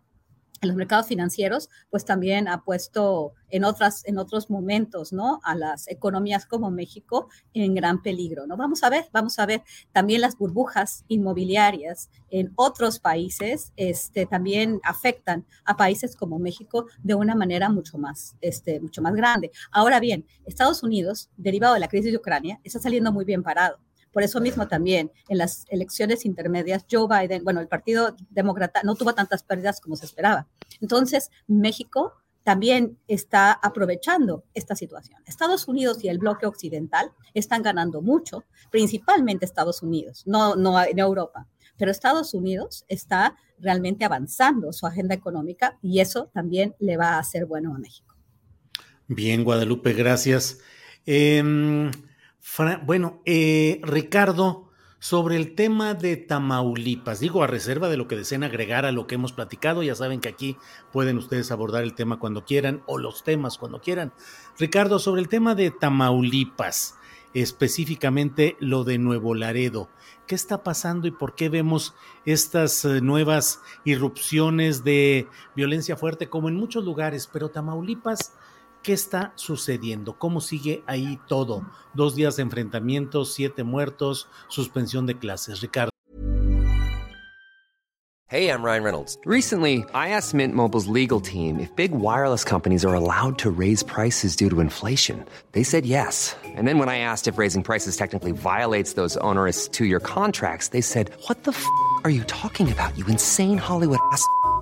en los mercados financieros, pues también ha puesto en, otras, en otros momentos, ¿no? A las economías como México en gran peligro, ¿no? Vamos a ver, vamos a ver también las burbujas inmobiliarias en otros países, este, también afectan a países como México de una manera mucho más, este, mucho más grande. Ahora bien, Estados Unidos, derivado de la crisis de Ucrania, está saliendo muy bien parado por eso mismo también en las elecciones intermedias, Joe Biden, bueno, el Partido Demócrata no tuvo tantas pérdidas como se esperaba. Entonces, México también está aprovechando esta situación. Estados Unidos y el bloque occidental están ganando mucho, principalmente Estados Unidos, no, no en Europa, pero Estados Unidos está realmente avanzando su agenda económica y eso también le va a hacer bueno a México. Bien, Guadalupe, gracias. Eh, bueno, eh, Ricardo, sobre el tema de Tamaulipas, digo a reserva de lo que deseen agregar a lo que hemos platicado, ya saben que aquí pueden ustedes abordar el tema cuando quieran o los temas cuando quieran. Ricardo, sobre el tema de Tamaulipas, específicamente lo de Nuevo Laredo, ¿qué está pasando y por qué vemos estas eh, nuevas irrupciones de violencia fuerte como en muchos lugares, pero Tamaulipas ¿Qué está sucediendo? ¿Cómo sigue ahí todo? Dos días de enfrentamientos, siete muertos, suspensión de clases. Ricardo. Hey, I'm Ryan Reynolds. Recently, I asked Mint Mobile's legal team if big wireless companies are allowed to raise prices due to inflation. They said yes. And then when I asked if raising prices technically violates those onerous two year contracts, they said, What the f are you talking about, you insane Hollywood ass?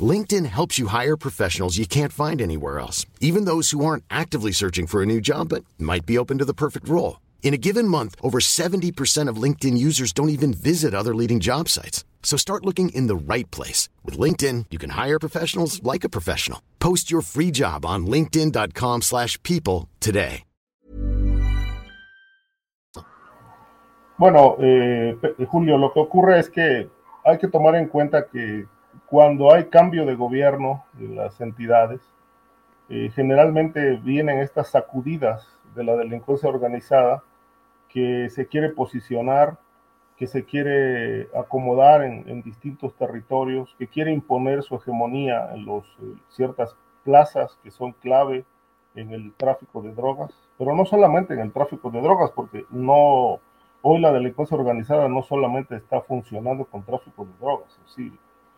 LinkedIn helps you hire professionals you can't find anywhere else, even those who aren't actively searching for a new job but might be open to the perfect role. In a given month, over 70% of LinkedIn users don't even visit other leading job sites. So start looking in the right place. With LinkedIn, you can hire professionals like a professional. Post your free job on linkedin.com slash people today. Bueno, eh, Julio, lo que ocurre es que hay que tomar en cuenta que cuando hay cambio de gobierno de las entidades, eh, generalmente vienen estas sacudidas de la delincuencia organizada que se quiere posicionar, que se quiere acomodar en, distintos territorios, que quiere imponer su hegemonía en los, eh, ciertas plazas que son clave en el tráfico de drogas, pero no solamente en el tráfico de drogas, porque no hoy la delincuencia organizada no solamente está funcionando con tráfico de drogas, sí,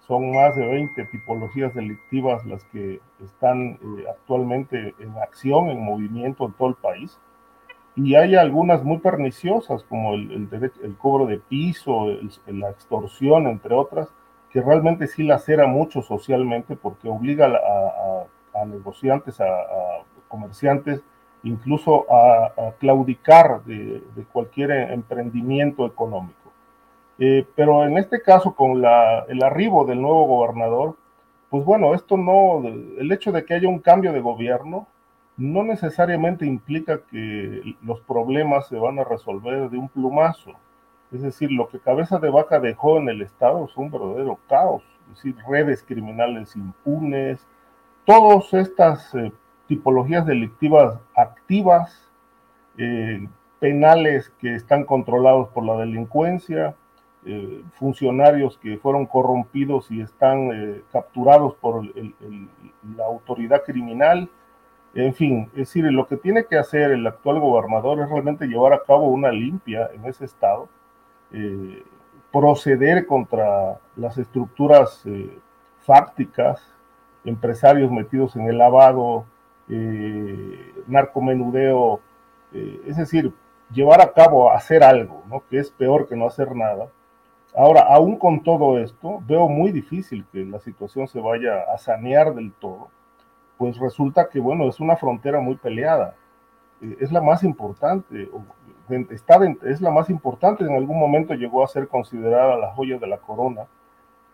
son más de 20 tipologías delictivas las que están eh, actualmente en acción, en movimiento en todo el país. Y hay algunas muy perniciosas, como el, cobro de piso, la extorsión, entre otras, que realmente sí lacera mucho socialmente porque obliga a, negociantes, a, comerciantes, incluso a, claudicar de cualquier emprendimiento económico. Eh, pero en este caso, con el arribo del nuevo gobernador, pues bueno, esto no, el hecho de que haya un cambio de gobierno no necesariamente implica que los problemas se van a resolver de un plumazo. Es decir, lo que Cabeza de Vaca dejó en el Estado es un verdadero caos, es decir, redes criminales impunes, todas estas eh, tipologías delictivas activas, eh, penales que están controlados por la delincuencia, eh, funcionarios que fueron corrompidos y están eh, capturados por la autoridad criminal. En fin, es decir, lo que tiene que hacer el actual gobernador es realmente llevar a cabo una limpia en ese estado, eh, proceder contra las estructuras fácticas, empresarios metidos en el lavado, narcomenudeo, es decir, llevar a cabo, hacer algo, ¿no? que es peor que no hacer nada, Ahora, aún con todo esto, veo muy difícil que la situación se vaya a sanear del todo, pues resulta que, bueno, es una frontera muy peleada. Eh, es la más importante, está es la más importante, en algún momento llegó a ser considerada la joya de la corona,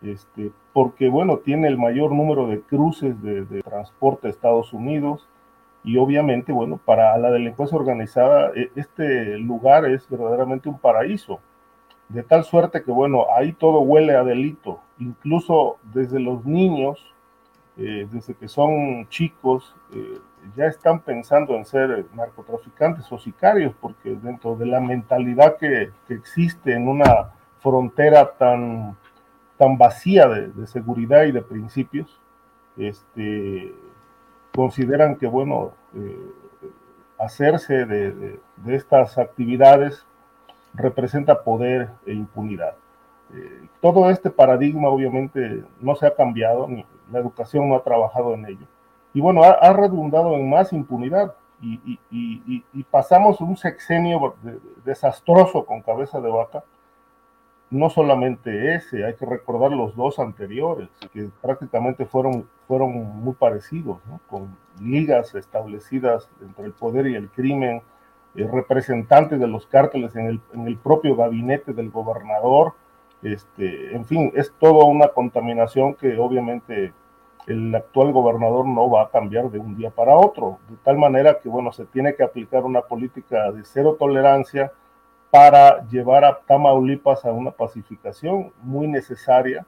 este, porque, bueno, tiene el mayor número de cruces de, de transporte a Estados Unidos, y obviamente, bueno, para la delincuencia organizada, e, este lugar es verdaderamente un paraíso de tal suerte que, bueno, ahí todo huele a delito, incluso desde los niños, eh, desde que son chicos, eh, ya están pensando en ser narcotraficantes o sicarios, porque dentro de la mentalidad que, existe en una frontera tan, tan vacía de, seguridad y de principios, este, consideran que, bueno, eh, hacerse de, de estas actividades representa poder e impunidad. Eh, todo este paradigma obviamente no se ha cambiado, ni la educación no ha trabajado en ello. Y bueno, ha, redundado en más impunidad y, pasamos un sexenio desastroso con cabeza de vaca, no solamente ese, hay que recordar los dos anteriores, que prácticamente fueron, fueron muy parecidos, con ligas establecidas entre el poder y el crimen, representantes de los cárteles en el, en el, propio gabinete del gobernador, este, en fin, es toda una contaminación que obviamente el actual gobernador no va a cambiar de un día para otro, de tal manera que, bueno, se tiene que aplicar una política de cero tolerancia, para llevar a Tamaulipas a una pacificación muy necesaria,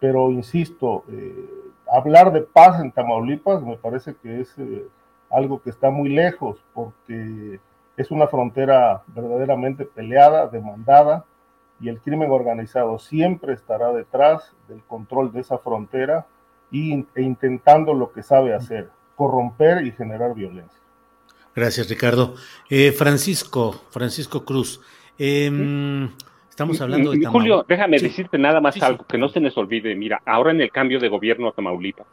pero insisto, eh, hablar de paz en Tamaulipas me parece que es eh, algo que está muy lejos porque es una frontera verdaderamente peleada, demandada, y el crimen organizado siempre estará detrás del control de esa frontera y, e intentando lo que sabe hacer, corromper y generar violencia. Gracias, Ricardo. Eh, Francisco, Francisco Cruz, Em, estamos hablando de Julio, déjame decirte nada más algo que no se nos olvide. Mira, ahora en el cambio de gobierno a Tamaulipas,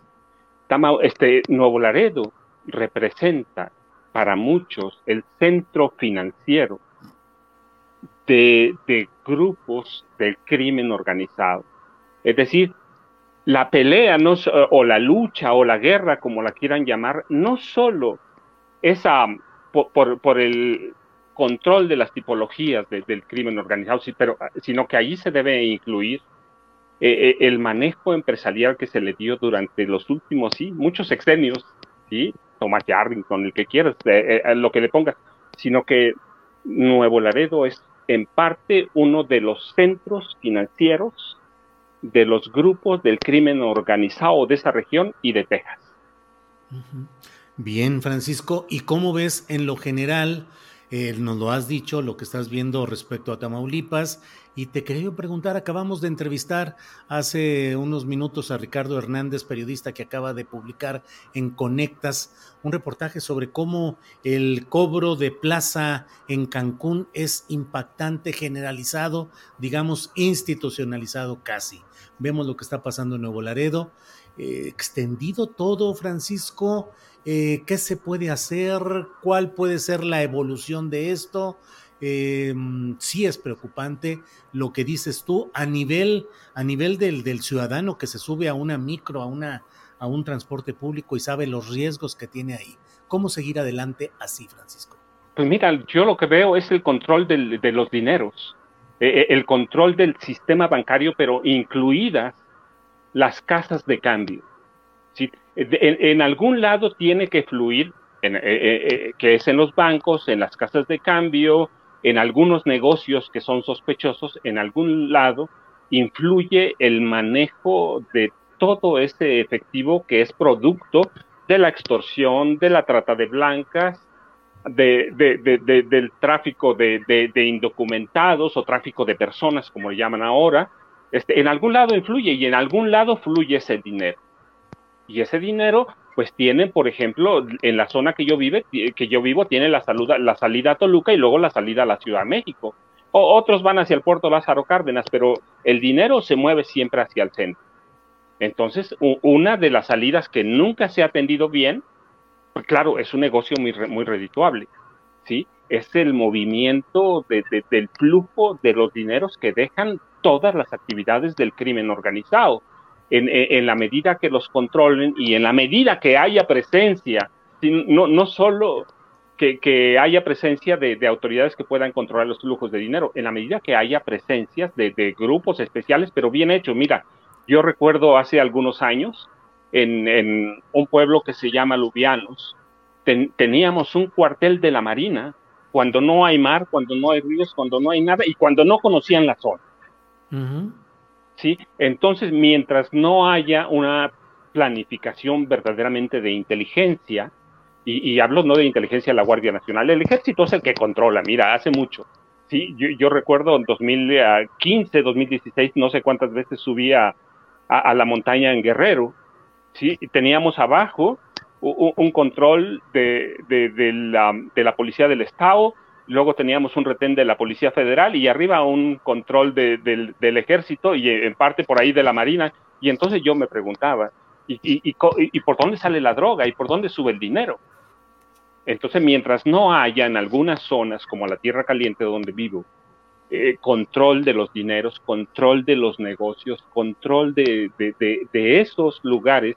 este Nuevo Laredo representa para muchos el centro financiero de, de grupos del crimen organizado. Es decir, la pelea no, o la lucha o la guerra, como la quieran llamar, no solo es por, el, control de las tipologías del crimen organizado, pero, sino que allí se debe incluir eh, eh, el manejo empresarial que se le dio durante los últimos, sí, muchos sexenios, sí, Thomas con el que quieras, eh, lo que le pongas, sino que Nuevo Laredo es en parte uno de los centros financieros de los grupos del crimen organizado de esa región y de Texas. Bien, Francisco, ¿y cómo ves en lo general? Eh, nos lo has dicho, lo que estás viendo respecto a Tamaulipas. Y te quería preguntar, acabamos de entrevistar hace unos minutos a Ricardo Hernández, periodista que acaba de publicar en Conectas un reportaje sobre cómo el cobro de plaza en Cancún es impactante, generalizado, digamos, institucionalizado casi. Vemos lo que está pasando en Nuevo Laredo. Eh, extendido todo, Francisco. Eh, qué se puede hacer, cuál puede ser la evolución de esto. Eh, sí es preocupante lo que dices tú a nivel, a nivel del, ciudadano que se sube a una micro, a, una, a un transporte público y sabe los riesgos que tiene ahí. ¿Cómo seguir adelante así, Francisco? Pues mira, yo lo que veo es el control de los dineros, eh, el control del sistema bancario, pero incluidas las casas de cambio. ¿sí? en, algún lado tiene que fluir, eh, que es en los bancos, en las casas de cambio, en algunos negocios que son sospechosos, en algún lado influye el manejo de todo ese efectivo que es producto de la extorsión, de la trata de blancas, de, del tráfico de, indocumentados o tráfico de personas, como le llaman ahora. Este, en algún lado influye y en algún lado fluye ese dinero. Y ese dinero, pues tiene, por ejemplo, en la zona que yo vive, que yo vivo, tiene la, la salida a Toluca y luego la salida a la Ciudad de México. O, otros van hacia el puerto Lázaro Cárdenas, pero el dinero se mueve siempre hacia el centro. Entonces, una de las salidas que nunca se ha atendido bien, pues claro, es un negocio muy, muy redituable, ¿sí? Es el movimiento del flujo de los dineros que dejan todas las actividades del crimen organizado en, la medida que los controlen y en la medida que haya presencia, no, no solo que, haya presencia de, autoridades que puedan controlar los flujos de dinero, en la medida que haya presencias de, grupos especiales, pero bien hechos. Mira, yo recuerdo hace algunos años en, un pueblo que se llama Lubianos, teníamos un cuartel de la Marina cuando no hay mar, cuando no hay ríos, cuando no hay nada y cuando no conocían la zona. ¿Sí? Entonces, mientras no haya una planificación verdaderamente de inteligencia, y, hablo no de inteligencia de la Guardia Nacional, el ejército es el que controla, mira, hace mucho. Sí, yo, recuerdo en 2015, 2016, no sé cuántas veces subía a, la montaña en Guerrero, ¿sí? Y teníamos abajo un, control de la policía del Estado, luego teníamos un retén de la Policía Federal y arriba un control del, ejército y en parte por ahí de la Marina. Y entonces yo me preguntaba, ¿y, por dónde sale la droga? ¿Y por dónde sube el dinero? Entonces, mientras no haya en algunas zonas, como la Tierra Caliente donde vivo, eh, control de los dineros, control de los negocios, control de, esos lugares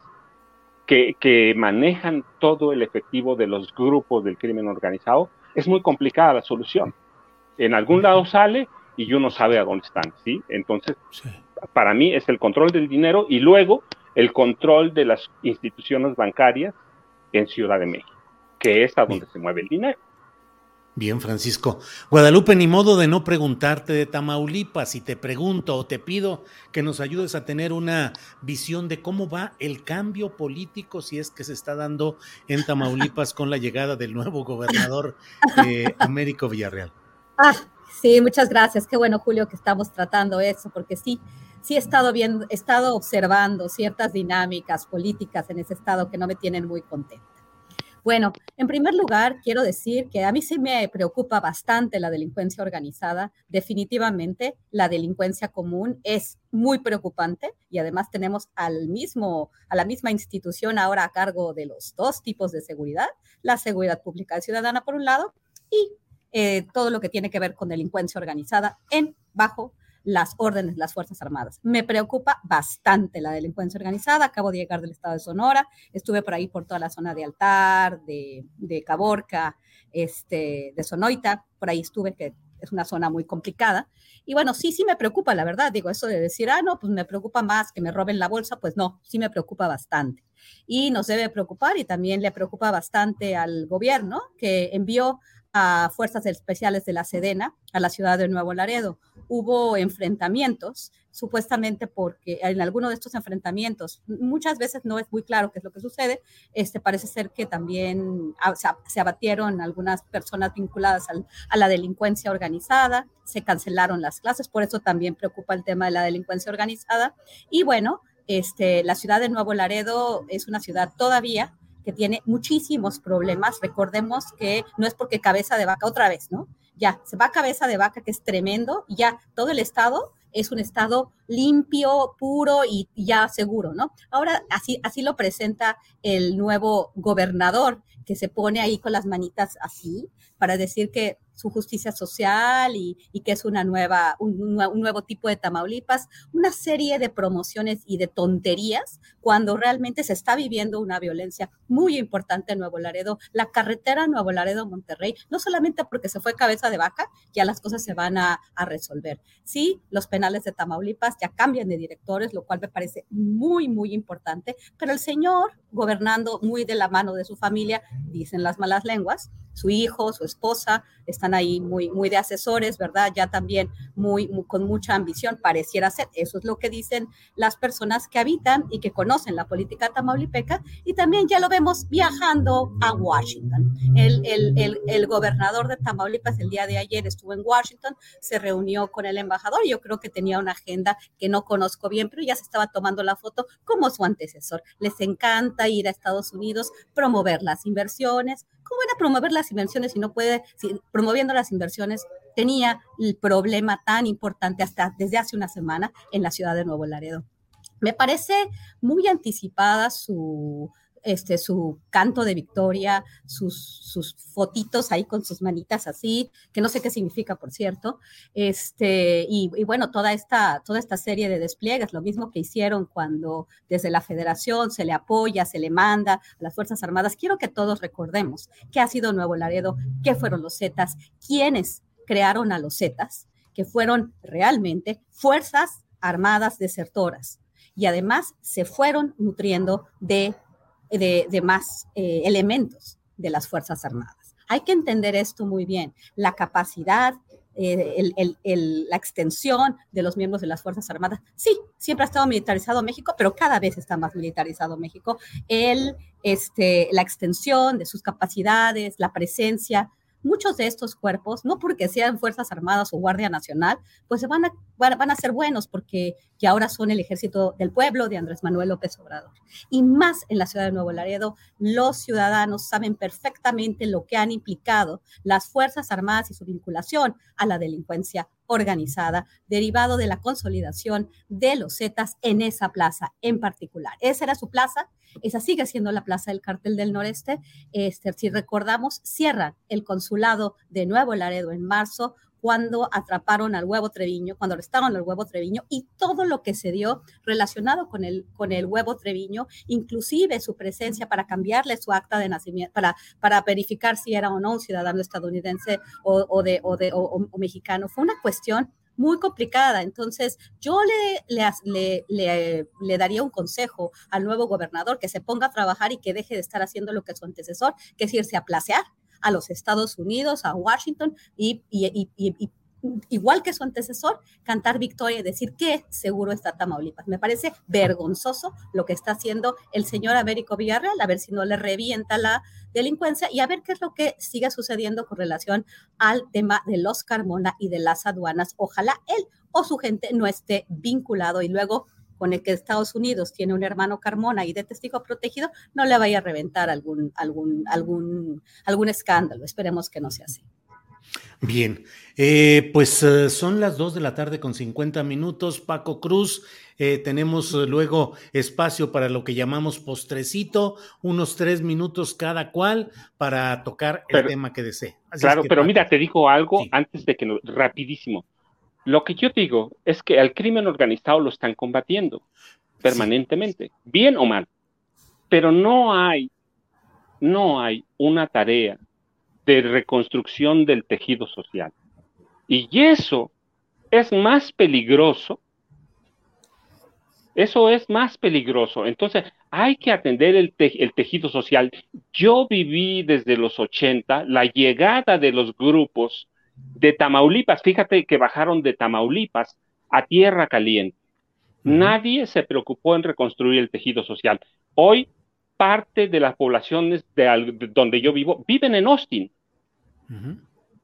que, manejan todo el efectivo de los grupos del crimen organizado, es muy complicada la solución. En algún lado sale y uno sabe a dónde están, ¿sí? Entonces, para mí es el control del dinero y luego el control de las instituciones bancarias en Ciudad de México, que es a donde se mueve el dinero. Bien, Francisco. Guadalupe, ni modo de no preguntarte de Tamaulipas. Y te pregunto o te pido que nos ayudes a tener una visión de cómo va el cambio político, si es que se está dando en Tamaulipas con la llegada del nuevo gobernador Américo Villarreal. Ah, sí, muchas gracias. Qué bueno, Julio, que estamos tratando eso, porque sí, sí he estado viendo, he estado observando ciertas dinámicas políticas en ese estado que no me tienen muy contenta. Bueno, en primer lugar, quiero decir que a mí sí me preocupa bastante la delincuencia organizada. Definitivamente, la delincuencia común es muy preocupante y además tenemos al mismo, a la misma institución ahora a cargo de los dos tipos de seguridad, la seguridad pública y ciudadana por un lado y eh, todo lo que tiene que ver con delincuencia organizada en bajo las órdenes de las Fuerzas Armadas. Me preocupa bastante la delincuencia organizada. Acabo de llegar del estado de Sonora, estuve por ahí por toda la zona de Altar, de, Caborca, este, de Sonoita, por ahí estuve, que es una zona muy complicada. Y bueno, sí, sí me preocupa, la verdad. Digo, eso de decir, ah, no, pues me preocupa más que me roben la bolsa, pues no, sí me preocupa bastante. Y nos debe preocupar y también le preocupa bastante al gobierno que envió a fuerzas especiales de la Sedena a la ciudad de Nuevo Laredo. Hubo enfrentamientos, supuestamente porque en alguno de estos enfrentamientos, muchas veces no es muy claro qué es lo que sucede, este, parece ser que también se, abatieron algunas personas vinculadas a la delincuencia organizada, se cancelaron las clases, por eso también preocupa el tema de la delincuencia organizada. Y bueno, este, la ciudad de Nuevo Laredo es una ciudad todavía que tiene muchísimos problemas. Recordemos que no es porque cabeza de vaca otra vez, ¿no? Ya, se va cabeza de vaca, que es tremendo, y ya todo el estado es un estado limpio, puro y ya seguro, ¿no? Ahora así, así lo presenta el nuevo gobernador, que se pone ahí con las manitas así para decir que su justicia social y, que es una nueva, un, nuevo tipo de Tamaulipas, una serie de promociones y de tonterías cuando realmente se está viviendo una violencia muy importante en Nuevo Laredo. La carretera Nuevo Laredo-Monterrey, no solamente porque se fue cabeza de vaca, ya las cosas se van a, a resolver. Sí, los penales de Tamaulipas ya cambian de directores, lo cual me parece muy, muy importante, pero el señor, gobernando muy de la mano de su familia, dicen las malas lenguas, su hijo, su esposa, están ahí muy, muy de asesores, ¿verdad? Ya también muy, con mucha ambición, pareciera ser. Eso es lo que dicen las personas que habitan y que conocen la política tamaulipeca. Y también ya lo vemos viajando a Washington. El, el, el, gobernador de Tamaulipas el día de ayer estuvo en Washington, se reunió con el embajador. Yo creo que tenía una agenda que no conozco bien, pero ya se estaba tomando la foto como su antecesor. Les encanta ir a Estados Unidos, promover las inversiones, ¿Cómo van a promover las inversiones si no puede, promoviendo las inversiones, tenía el problema tan importante hasta desde hace una semana en la ciudad de Nuevo Laredo? Me parece muy anticipada su, este, su canto de victoria, sus, sus fotitos ahí con sus manitas así, que no sé qué significa, por cierto, este, y, bueno, toda esta, toda esta serie de despliegues, lo mismo que hicieron cuando desde la federación se le apoya, se le manda a las Fuerzas Armadas. Quiero que todos recordemos qué ha sido Nuevo Laredo, qué fueron los Zetas, quiénes crearon a los Zetas, que fueron realmente Fuerzas Armadas desertoras y además se fueron nutriendo de de, más eh, elementos de las Fuerzas Armadas. Hay que entender esto muy bien. La capacidad, eh, la extensión de los miembros de las Fuerzas Armadas. Sí, siempre ha estado militarizado México, pero cada vez está más militarizado México. El, este, la extensión de sus capacidades, la presencia muchos de estos cuerpos, no porque sean Fuerzas Armadas o Guardia Nacional, pues van a, van a ser buenos porque ya ahora son el ejército del pueblo de Andrés Manuel López Obrador. Y más en la ciudad de Nuevo Laredo, los ciudadanos saben perfectamente lo que han implicado las Fuerzas Armadas y su vinculación a la delincuencia organizada, derivado de la consolidación de los Zetas en esa plaza en particular. Esa era su plaza, esa sigue siendo la plaza del cartel del noreste. Este, si recordamos, cierran el consulado de Nuevo Laredo en marzo cuando atraparon al huevo Treviño, cuando arrestaron al huevo Treviño y todo lo que se dio relacionado con el, con el huevo Treviño, inclusive su presencia para cambiarle su acta de nacimiento, para, para verificar si era o no un ciudadano estadounidense o, de, o, de, o mexicano. Fue una cuestión muy complicada. Entonces, yo le, le, le, le, daría un consejo al nuevo gobernador que se ponga a trabajar y que deje de estar haciendo lo que su antecesor, que es irse a placear a los Estados Unidos, a Washington y, igual que su antecesor, cantar victoria y decir que seguro está Tamaulipas. Me parece vergonzoso lo que está haciendo el señor Américo Villarreal, a ver si no le revienta la delincuencia y a ver qué es lo que sigue sucediendo con relación al tema de los Carmona y de las aduanas. Ojalá él o su gente no esté vinculado y luego con el que Estados Unidos tiene un hermano Carmona y de testigo protegido, no le vaya a reventar algún, algún, algún, algún escándalo. Esperemos que no sea así. Bien, eh, pues eh, son las 2 de la tarde con 50 minutos. Paco Cruz, eh, tenemos luego espacio para lo que llamamos postrecito, unos tres minutos cada cual para tocar el tema que desee. claro, pero mira, te digo algo antes de que no, rapidísimo. Lo que yo digo es que al crimen organizado lo están combatiendo permanentemente, bien o mal, pero no hay, no hay una tarea de reconstrucción del tejido social. Y eso es más peligroso. Eso es más peligroso. Entonces, hay que atender el, el, tejido social. Yo viví desde los 80 la llegada de los grupos de Tamaulipas, fíjate que bajaron de Tamaulipas a tierra caliente. Nadie se preocupó en reconstruir el tejido social. Hoy, parte de las poblaciones de, donde yo vivo viven en Austin.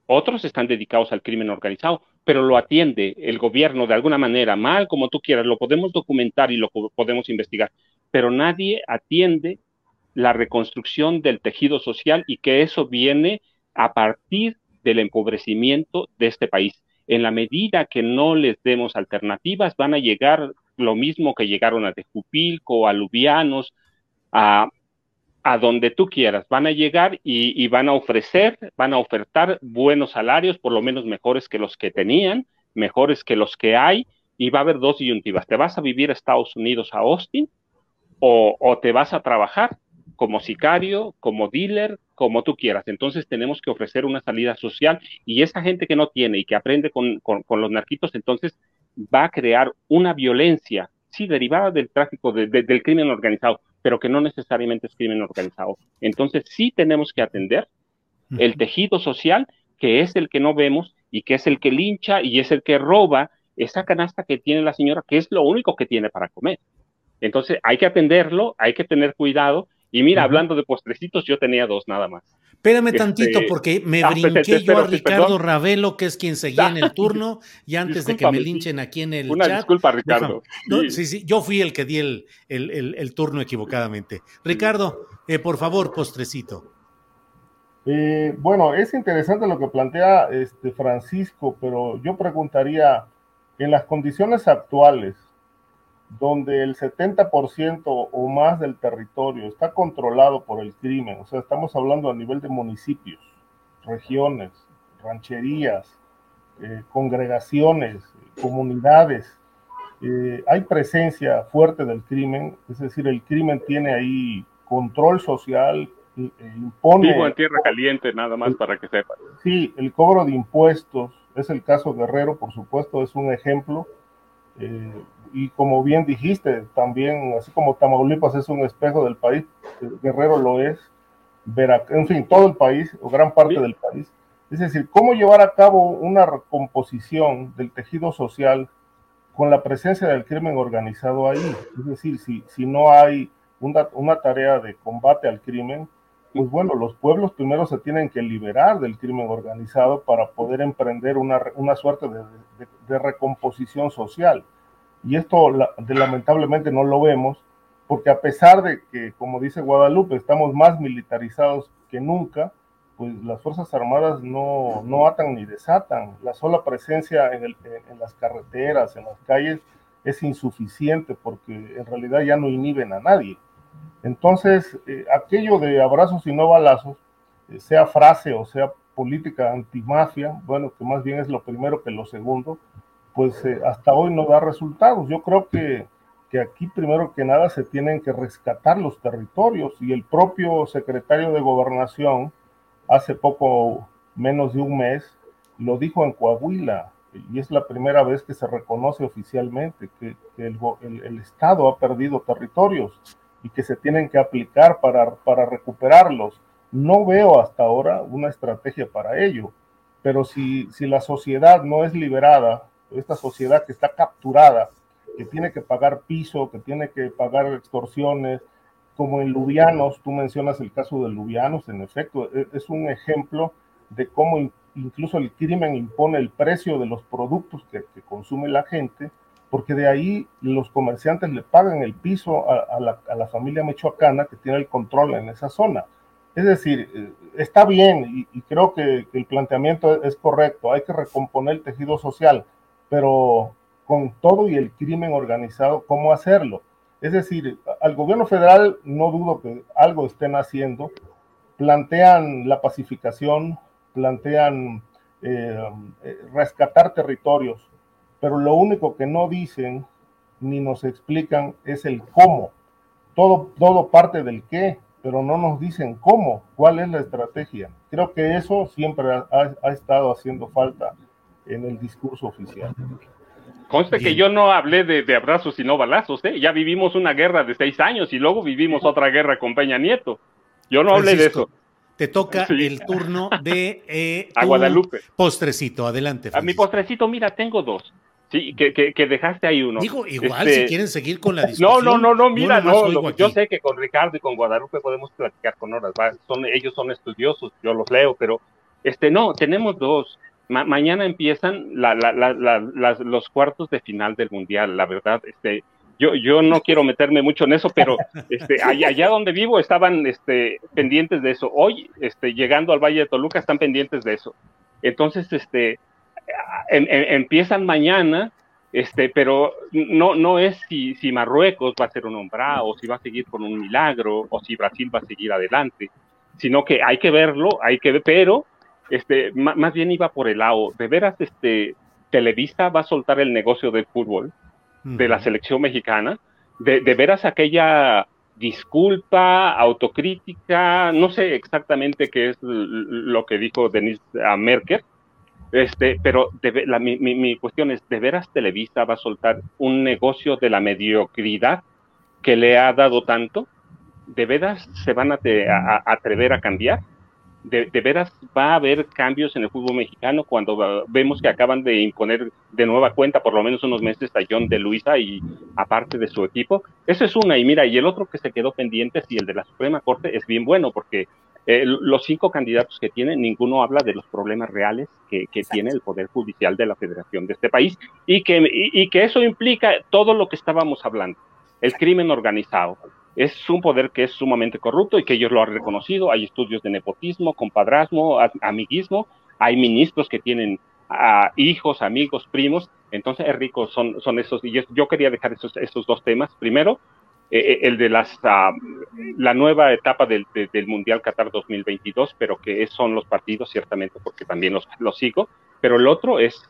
Otros están dedicados al crimen organizado, pero lo atiende el gobierno de alguna manera, mal como tú quieras, lo podemos documentar y lo podemos investigar, pero nadie atiende la reconstrucción del tejido social y que eso viene a partir del empobrecimiento de este país. En la medida que no les demos alternativas, van a llegar lo mismo que llegaron a Tejupilco, a Lubianos, a, a donde tú quieras. Van a llegar y, van a ofrecer, van a ofertar buenos salarios, por lo menos mejores que los que tenían, mejores que los que hay, y va a haber dos disyuntivas. ¿Te vas a vivir a Estados Unidos, a Austin, o, o te vas a trabajar como sicario, como dealer, como tú quieras. Entonces tenemos que ofrecer una salida social y esa gente que no tiene y que aprende con, los narquitos, entonces va a crear una violencia, sí, derivada del tráfico, del crimen organizado, pero que no necesariamente es crimen organizado. Entonces sí tenemos que atender el tejido social, que es el que no vemos y que es el que lincha y es el que roba esa canasta que tiene la señora, que es lo único que tiene para comer. Entonces hay que atenderlo, hay que tener cuidado y mira, hablando de postrecitos, yo tenía dos nada más. Espérame este, tantito, porque me ah, brinqué yo a Ricardo Ravelo, que es quien seguía en el turno, y antes de que me linchen aquí en el Una disculpa, Ricardo. sí. sí. yo fui el que di el, el, turno equivocadamente. Ricardo, eh, por favor, postrecito. Eh, bueno, es interesante lo que plantea este Francisco, pero yo preguntaría, en las condiciones actuales, donde el 70% o más del territorio está controlado por el crimen, o sea, estamos hablando a nivel de municipios, regiones, rancherías, eh, congregaciones, comunidades, eh, hay presencia fuerte del crimen, es decir, el crimen tiene ahí control social, eh, impone... Vivo en tierra caliente, nada más para que sepan. Sí, el cobro de impuestos, es el caso Guerrero, por supuesto, es un ejemplo. Eh, y como bien dijiste, también, así como Tamaulipas es un espejo del país, Guerrero lo es, en fin, todo el país, o gran parte del país. Es decir, cómo llevar a cabo una recomposición del tejido social con la presencia del crimen organizado ahí. Es decir, si, si no hay una, una tarea de combate al crimen, pues bueno, los pueblos primero se tienen que liberar del crimen organizado para poder emprender una, una suerte de, de recomposición social. Y esto lamentablemente no lo vemos, porque a pesar de que, como dice Guadalupe, estamos más militarizados que nunca, pues las Fuerzas Armadas no, no atan ni desatan. La sola presencia en, las carreteras, en las calles, es insuficiente porque en realidad ya no inhiben a nadie. Entonces, eh, aquello de abrazos y no balazos, eh, sea frase o sea política antimafia, bueno, que más bien es lo primero que lo segundo, pues eh, hasta hoy no da resultados. Yo creo que, que aquí primero que nada se tienen que rescatar los territorios y el propio secretario de gobernación hace poco menos de un mes lo dijo en Coahuila y es la primera vez que se reconoce oficialmente que, el, el, Estado ha perdido territorios y que se tienen que aplicar para, para recuperarlos. No veo hasta ahora una estrategia para ello, pero si, si la sociedad no es liberada, esta sociedad que está capturada, que tiene que pagar piso, que tiene que pagar extorsiones, como en Lubianos, tú mencionas el caso de Lubianos, en efecto, e, es un ejemplo de cómo incluso el crimen impone el precio de los productos que, consume la gente, porque de ahí los comerciantes le pagan el piso a, la, familia michoacana que tiene el control en esa zona. Es decir, eh, está bien y, creo que, el planteamiento es correcto, hay que recomponer el tejido social, pero con todo y el crimen organizado, ¿cómo hacerlo? Es decir, al gobierno federal no dudo que algo estén haciendo, plantean la pacificación, plantean eh, eh, rescatar territorios, pero lo único que no dicen ni nos explican es el cómo. Todo, todo parte del qué, pero no nos dicen cómo, cuál es la estrategia. Creo que eso siempre ha, estado haciendo falta en el discurso oficial. Conste que yo no hablé de, abrazos y no balazos, ¿eh? Ya vivimos una guerra de seis años y luego vivimos otra guerra con Peña Nieto. Yo no hablé de eso te toca el turno de eh, a Guadalupe. Postrecito, adelante. A mi postrecito, mira, tengo dos. Sí, que, que, dejaste ahí uno. Digo, igual si este, quieren seguir con la discusión. No, no, no, no, mira, no, yo sé que con Ricardo y con Guadalupe podemos platicar con horas, son, ellos son estudiosos, yo los leo, pero este no, tenemos dos. mañana empiezan la, la, la, los cuartos de final del mundial, la verdad, este, yo, yo no quiero meterme mucho en eso, pero este, allá, allá, donde vivo estaban este, pendientes de eso. Hoy, este, llegando al Valle de Toluca, están pendientes de eso. Entonces, este, empiezan mañana, este, pero no, no es si, si Marruecos va a ser un hombrado, o si va a seguir con un milagro, o si Brasil va a seguir adelante, sino que hay que verlo, hay que ver, pero este, más bien iba por el lado, de veras, este, Televisa va a soltar el negocio del fútbol de la selección mexicana, de, de veras aquella disculpa, autocrítica, no sé exactamente qué es lo que dijo Denis Merkel, este, pero mi, cuestión es, ¿de veras Televisa va a soltar un negocio de la mediocridad que le ha dado tanto? ¿De veras se van a atrever a cambiar? de, veras va a haber cambios en el fútbol mexicano cuando vemos que acaban de imponer de nueva cuenta por lo menos unos meses a John de Luisa y aparte de su equipo. Eso es una, y mira, y el otro que se quedó pendiente, y el de la Suprema Corte, es bien bueno porque eh, los cinco candidatos que tienen, ninguno habla de los problemas reales que, tiene el Poder Judicial de la Federación de este país y que, y que eso implica todo lo que estábamos hablando, el crimen organizado, es un poder que es sumamente corrupto y que ellos lo han reconocido. Hay estudios de nepotismo, compadrazmo, amiguismo. Hay ministros que tienen hijos, amigos, primos. Entonces, es rico, son, son esos. Y yo quería dejar esos, esos dos temas. Primero, eh, eh, el de las, ah, la nueva etapa del, del, Mundial Qatar 2022, pero que son los partidos, ciertamente, porque también los, los sigo. Pero el otro es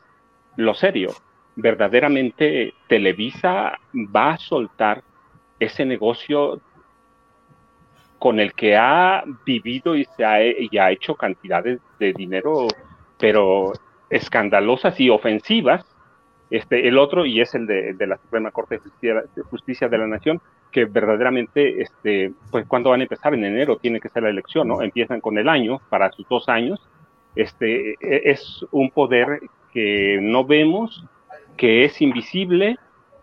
lo serio. Verdaderamente, Televisa va a soltar ese negocio con el que ha vivido y se ha, y ha hecho cantidades de dinero, pero escandalosas y ofensivas. Este, el otro, y es el de, la Suprema Corte de Justicia, de la Nación, que verdaderamente, este, pues cuando van a empezar en enero, tiene que ser la elección, ¿no? Empiezan con el año, para sus dos años. Este, e, es un poder que no vemos, que es invisible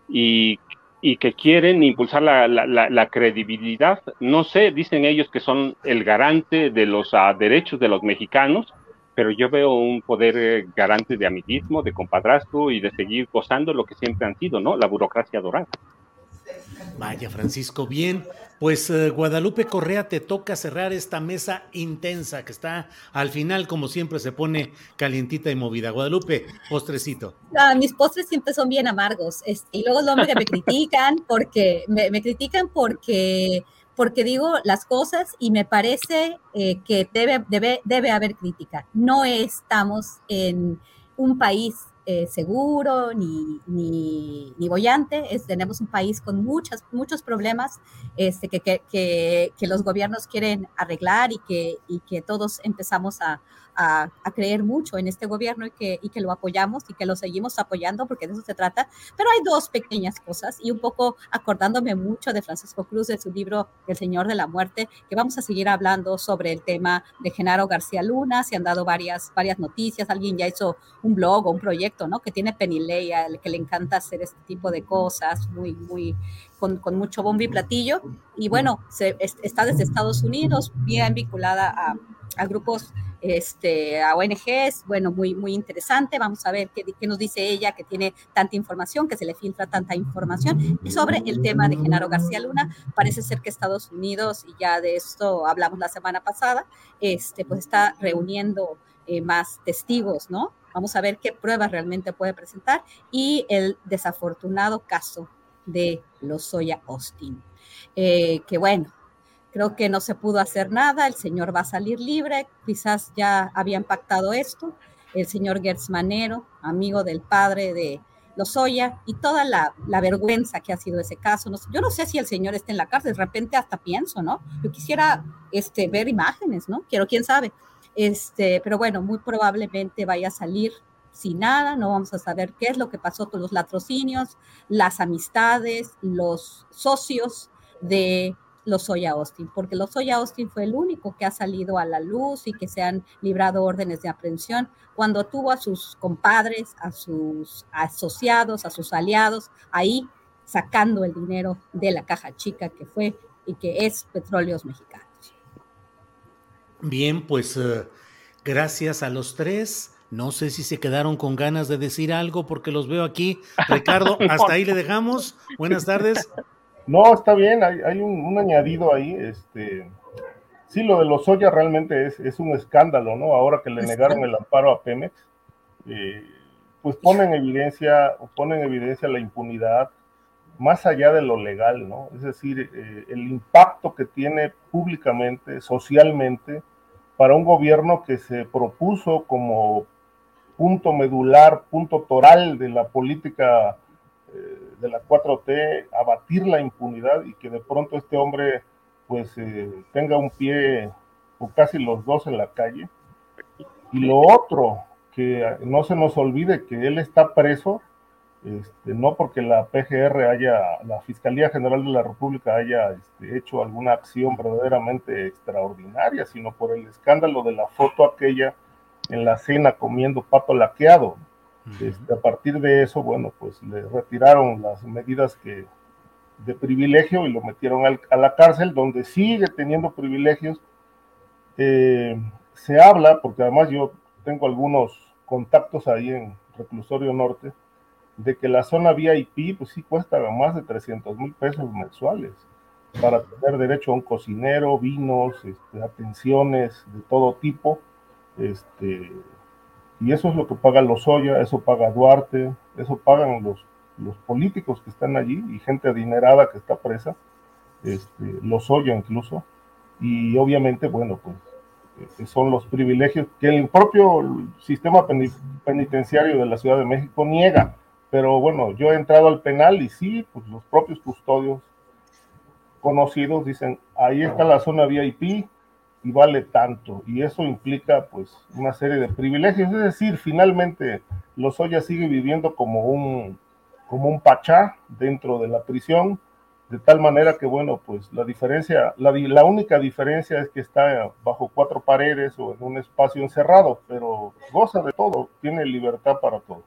y y que quieren impulsar la, la, credibilidad. No sé, dicen ellos que son el garante de los ah, derechos de los mexicanos, pero yo veo un poder eh, garante de amiguismo, de compadrazgo y de seguir gozando lo que siempre han sido, ¿no? La burocracia dorada. Vaya, Francisco, bien. Pues eh, Guadalupe Correa, te toca cerrar esta mesa intensa que está al final, como siempre, se pone calientita y movida. Guadalupe, postrecito. Ah, mis postres siempre son bien amargos. Este, y luego los hombres que me critican porque me, critican porque porque digo las cosas y me parece eh, que debe, debe, debe haber crítica. No estamos en un país eh, seguro ni, ni, ni bollante. Es, tenemos un país con muchas, muchos problemas este, que, que, que, que, los gobiernos quieren arreglar y que, y que todos empezamos a, a, a, creer mucho en este gobierno y que, y que lo apoyamos y que lo seguimos apoyando porque de eso se trata. Pero hay dos pequeñas cosas y un poco acordándome mucho de Francisco Cruz, de su libro El Señor de la Muerte, que vamos a seguir hablando sobre el tema de Genaro García Luna. Se han dado varias, varias noticias. Alguien ya hizo un blog o un proyecto, ¿no? Que tiene Penilea, que le encanta hacer este tipo de cosas, muy, muy, con, con, mucho bombo y platillo. Y bueno, se, está desde Estados Unidos, bien vinculada a, a grupos este, a ONGs, bueno, muy, muy interesante. Vamos a ver qué, qué, nos dice ella, que tiene tanta información, que se le filtra tanta información sobre el tema de Genaro García Luna. Parece ser que Estados Unidos, y ya de esto hablamos la semana pasada, este, pues está reuniendo eh, más testigos, ¿no? Vamos a ver qué pruebas realmente puede presentar y el desafortunado caso de Lozoya Austin. Eh, que bueno, creo que no se pudo hacer nada, el señor va a salir libre, quizás ya habían pactado esto, el señor Gertz Manero, amigo del padre de Lozoya, y toda la, la vergüenza que ha sido ese caso. No, yo no sé si el señor está en la cárcel, de repente hasta pienso, ¿no? Yo quisiera este, ver imágenes, ¿no? Quiero, quién sabe. Este, pero bueno, muy probablemente vaya a salir sin nada, no vamos a saber qué es lo que pasó con los latrocinios, las amistades, los socios de Lozoya Austin, porque Lozoya Austin fue el único que ha salido a la luz y que se han librado órdenes de aprehensión cuando tuvo a sus compadres, a sus asociados, a sus aliados ahí sacando el dinero de la caja chica que fue y que es Petróleos Mexicanos. Bien, pues uh, gracias a los tres. No sé si se quedaron con ganas de decir algo porque los veo aquí. Ricardo, hasta ahí le dejamos. Buenas tardes. No, está bien, hay, hay un, un, añadido ahí. Este, sí, lo de los Lozoya realmente es, es, un escándalo, ¿no? Ahora que le negaron el amparo a Pemex, eh, pues pone en evidencia, pone en evidencia la impunidad más allá de lo legal, ¿no? Es decir, eh, el impacto que tiene públicamente, socialmente, para un gobierno que se propuso como punto medular, punto toral de la política eh, de la 4T, abatir la impunidad y que de pronto este hombre pues eh, tenga un pie o casi los dos en la calle. Y lo otro, que no se nos olvide que él está preso, este, no porque la PGR haya, la Fiscalía General de la República haya este, hecho alguna acción verdaderamente extraordinaria, sino por el escándalo de la foto aquella en la cena comiendo pato laqueado. Este, a partir de eso, bueno, pues le retiraron las medidas que, de privilegio y lo metieron a la cárcel, donde sigue teniendo privilegios. Eh, se habla, porque además yo tengo algunos contactos ahí en Reclusorio Norte, de que la zona VIP, pues sí cuesta más de 300 mil pesos mensuales para tener derecho a un cocinero, vinos, este, atenciones de todo tipo, este, y eso es lo que paga Lozoya, eso paga Duarte, eso pagan los, los políticos que están allí y gente adinerada que está presa, este, Lozoya incluso. Y obviamente, bueno, pues eh, son los privilegios que el propio sistema penitenciario de la Ciudad de México niega. Pero bueno, yo he entrado al penal y sí, pues los propios custodios conocidos dicen, ahí está la zona VIP, y vale tanto. Y eso implica pues una serie de privilegios. Es decir, finalmente Lozoya sigue viviendo como un, como un pachá dentro de la prisión, de tal manera que, bueno, pues la diferencia, la, la única diferencia es que está bajo cuatro paredes o en un espacio encerrado, pero goza de todo, tiene libertad para todo.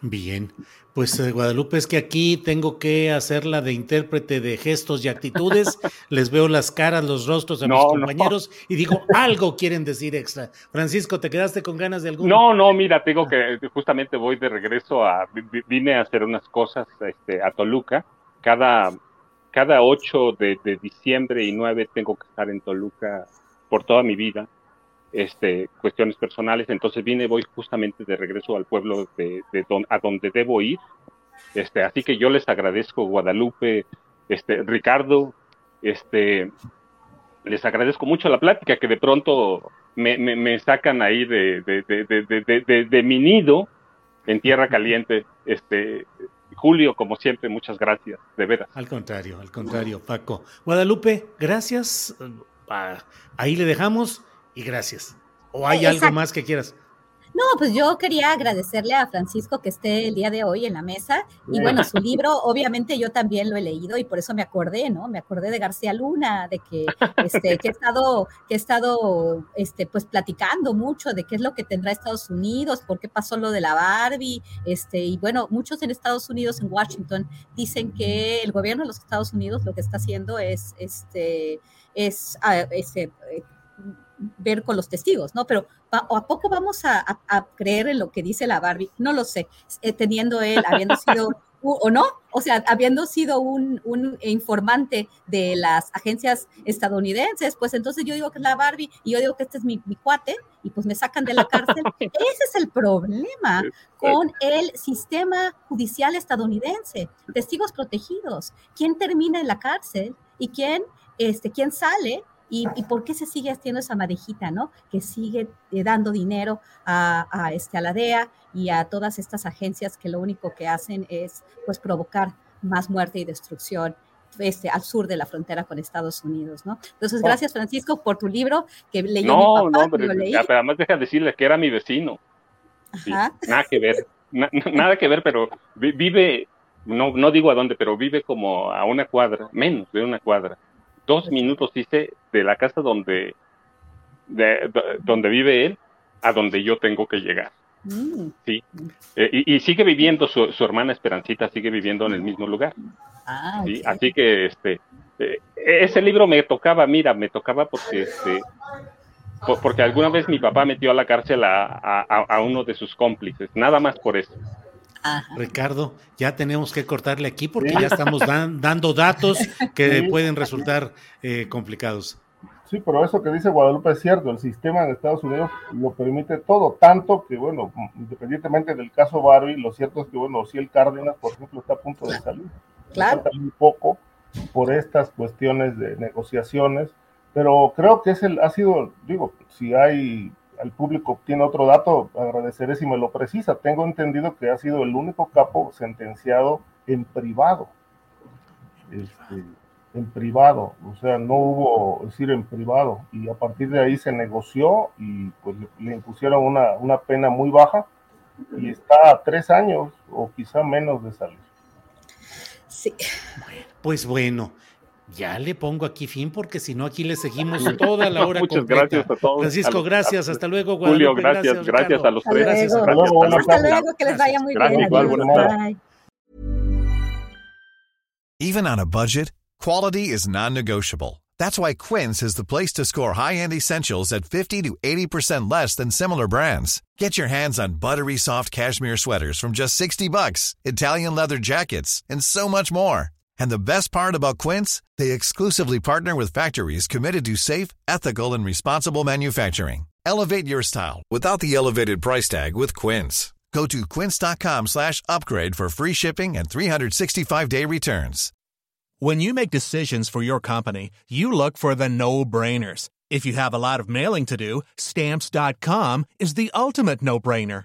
Bien, pues eh, Guadalupe, es que aquí tengo que hacerla de intérprete de gestos y actitudes. Les veo las caras, los rostros de no, mis compañeros no. y digo, algo quieren decir extra. Francisco, ¿te quedaste con ganas de algo? No, no, mira, tengo que, justamente voy de regreso a, vine a hacer unas cosas este, a Toluca. Cada, cada 8 de, de diciembre y 9 tengo que estar en Toluca por toda mi vida este, cuestiones personales, entonces vine, voy justamente de regreso al pueblo de, de don, a donde debo ir. Este, así que yo les agradezco, Guadalupe, este, Ricardo, este, les agradezco mucho la plática, que de pronto me, me, sacan ahí de, de, de, mi nido en tierra caliente. Este, Julio, como siempre, muchas gracias, de veras. Al contrario, al contrario, Paco. Guadalupe, gracias. Ah, ahí le dejamos y gracias. ¿O hay algo más que quieras? No, pues yo quería agradecerle a Francisco que esté el día de hoy en la mesa. Y bueno, su libro, obviamente yo también lo he leído y por eso me acordé, ¿no? Me acordé de García Luna, de que, este, que he estado, que he estado, este, pues platicando mucho de qué es lo que tendrá Estados Unidos, por qué pasó lo de la Barbie, este, y bueno, muchos en Estados Unidos, en Washington, dicen que el gobierno de los Estados Unidos lo que está haciendo es, este, es, ah, este, ver con los testigos, ¿no? Pero ¿a poco vamos a, creer en lo que dice la Barbie? No lo sé, eh, teniendo él, habiendo sido, o no, o sea, habiendo sido un, informante de las agencias estadounidenses, pues entonces yo digo que es la Barbie y yo digo que este es mi, mi cuate y pues me sacan de la cárcel. Ese es el problema con el sistema judicial estadounidense, testigos protegidos, quién termina en la cárcel y quién, este, quién sale y, por qué se sigue haciendo esa madejita, ¿no? Que sigue eh, dando dinero a, este, a la DEA y a todas estas agencias que lo único que hacen es pues provocar más muerte y destrucción este, al sur de la frontera con Estados Unidos, ¿no? Entonces, oh. gracias Francisco por tu libro que leyó no, mi papá. No, pero, leí. además deja decirle que era mi vecino. nada que ver, nada que ver, pero vive, no, no digo a dónde, pero vive como a una cuadra, menos de una cuadra dos minutos hice de la casa donde, donde vive él a donde yo tengo que llegar. Mm. Sí. Eh, y, sigue viviendo, su, hermana Esperancita sigue viviendo en el mismo lugar. Ah, ¿sí? Así que este, eh, ese libro me tocaba, mira, me tocaba porque este, porque alguna vez mi papá metió a la cárcel a, a uno de sus cómplices, nada más por eso. Ricardo, ya tenemos que cortarle aquí porque ya estamos dando datos que pueden resultar eh, complicados. Sí, pero eso que dice Guadalupe es cierto, el sistema en Estados Unidos lo permite todo, tanto que, bueno, independientemente del caso Barbie, lo cierto es que, bueno, si el Cárdenas, por ejemplo, está a punto de salir. Claro. un poco por estas cuestiones de negociaciones, pero creo que es el, ha sido, digo, si hay el público tiene otro dato, agradeceré si me lo precisa. Tengo entendido que ha sido el único capo sentenciado en privado. Este, en privado, o sea, no hubo, es decir, en privado, y a partir de ahí se negoció y pues le, impusieron una, una, pena muy baja y está a tres años o quizá menos de salir. Sí. Pues bueno, ya le pongo aquí fin porque si no aquí le seguimos toda la hora Muchas gracias a todos. Francisco, gracias. Hasta luego, Guadalupe. Julio, gracias. Gracias, a los tres. Gracias. Hasta luego, hasta luego que les vaya muy bien. Bye. Even on a budget, quality is non-negotiable. That's why Quince is the place to score high-end essentials at 50 to 80% less than similar brands. Get your hands on buttery soft cashmere sweaters from just 60 bucks, Italian leather jackets, and so much more. And the best part about Quince, they exclusively partner with factories committed to safe, ethical and responsible manufacturing. Elevate your style without the elevated price tag with Quince. Go to quince.com/upgrade for free shipping and 365-day returns. When you make decisions for your company, you look for the no-brainers. If you have a lot of mailing to do, stamps.com is the ultimate no-brainer.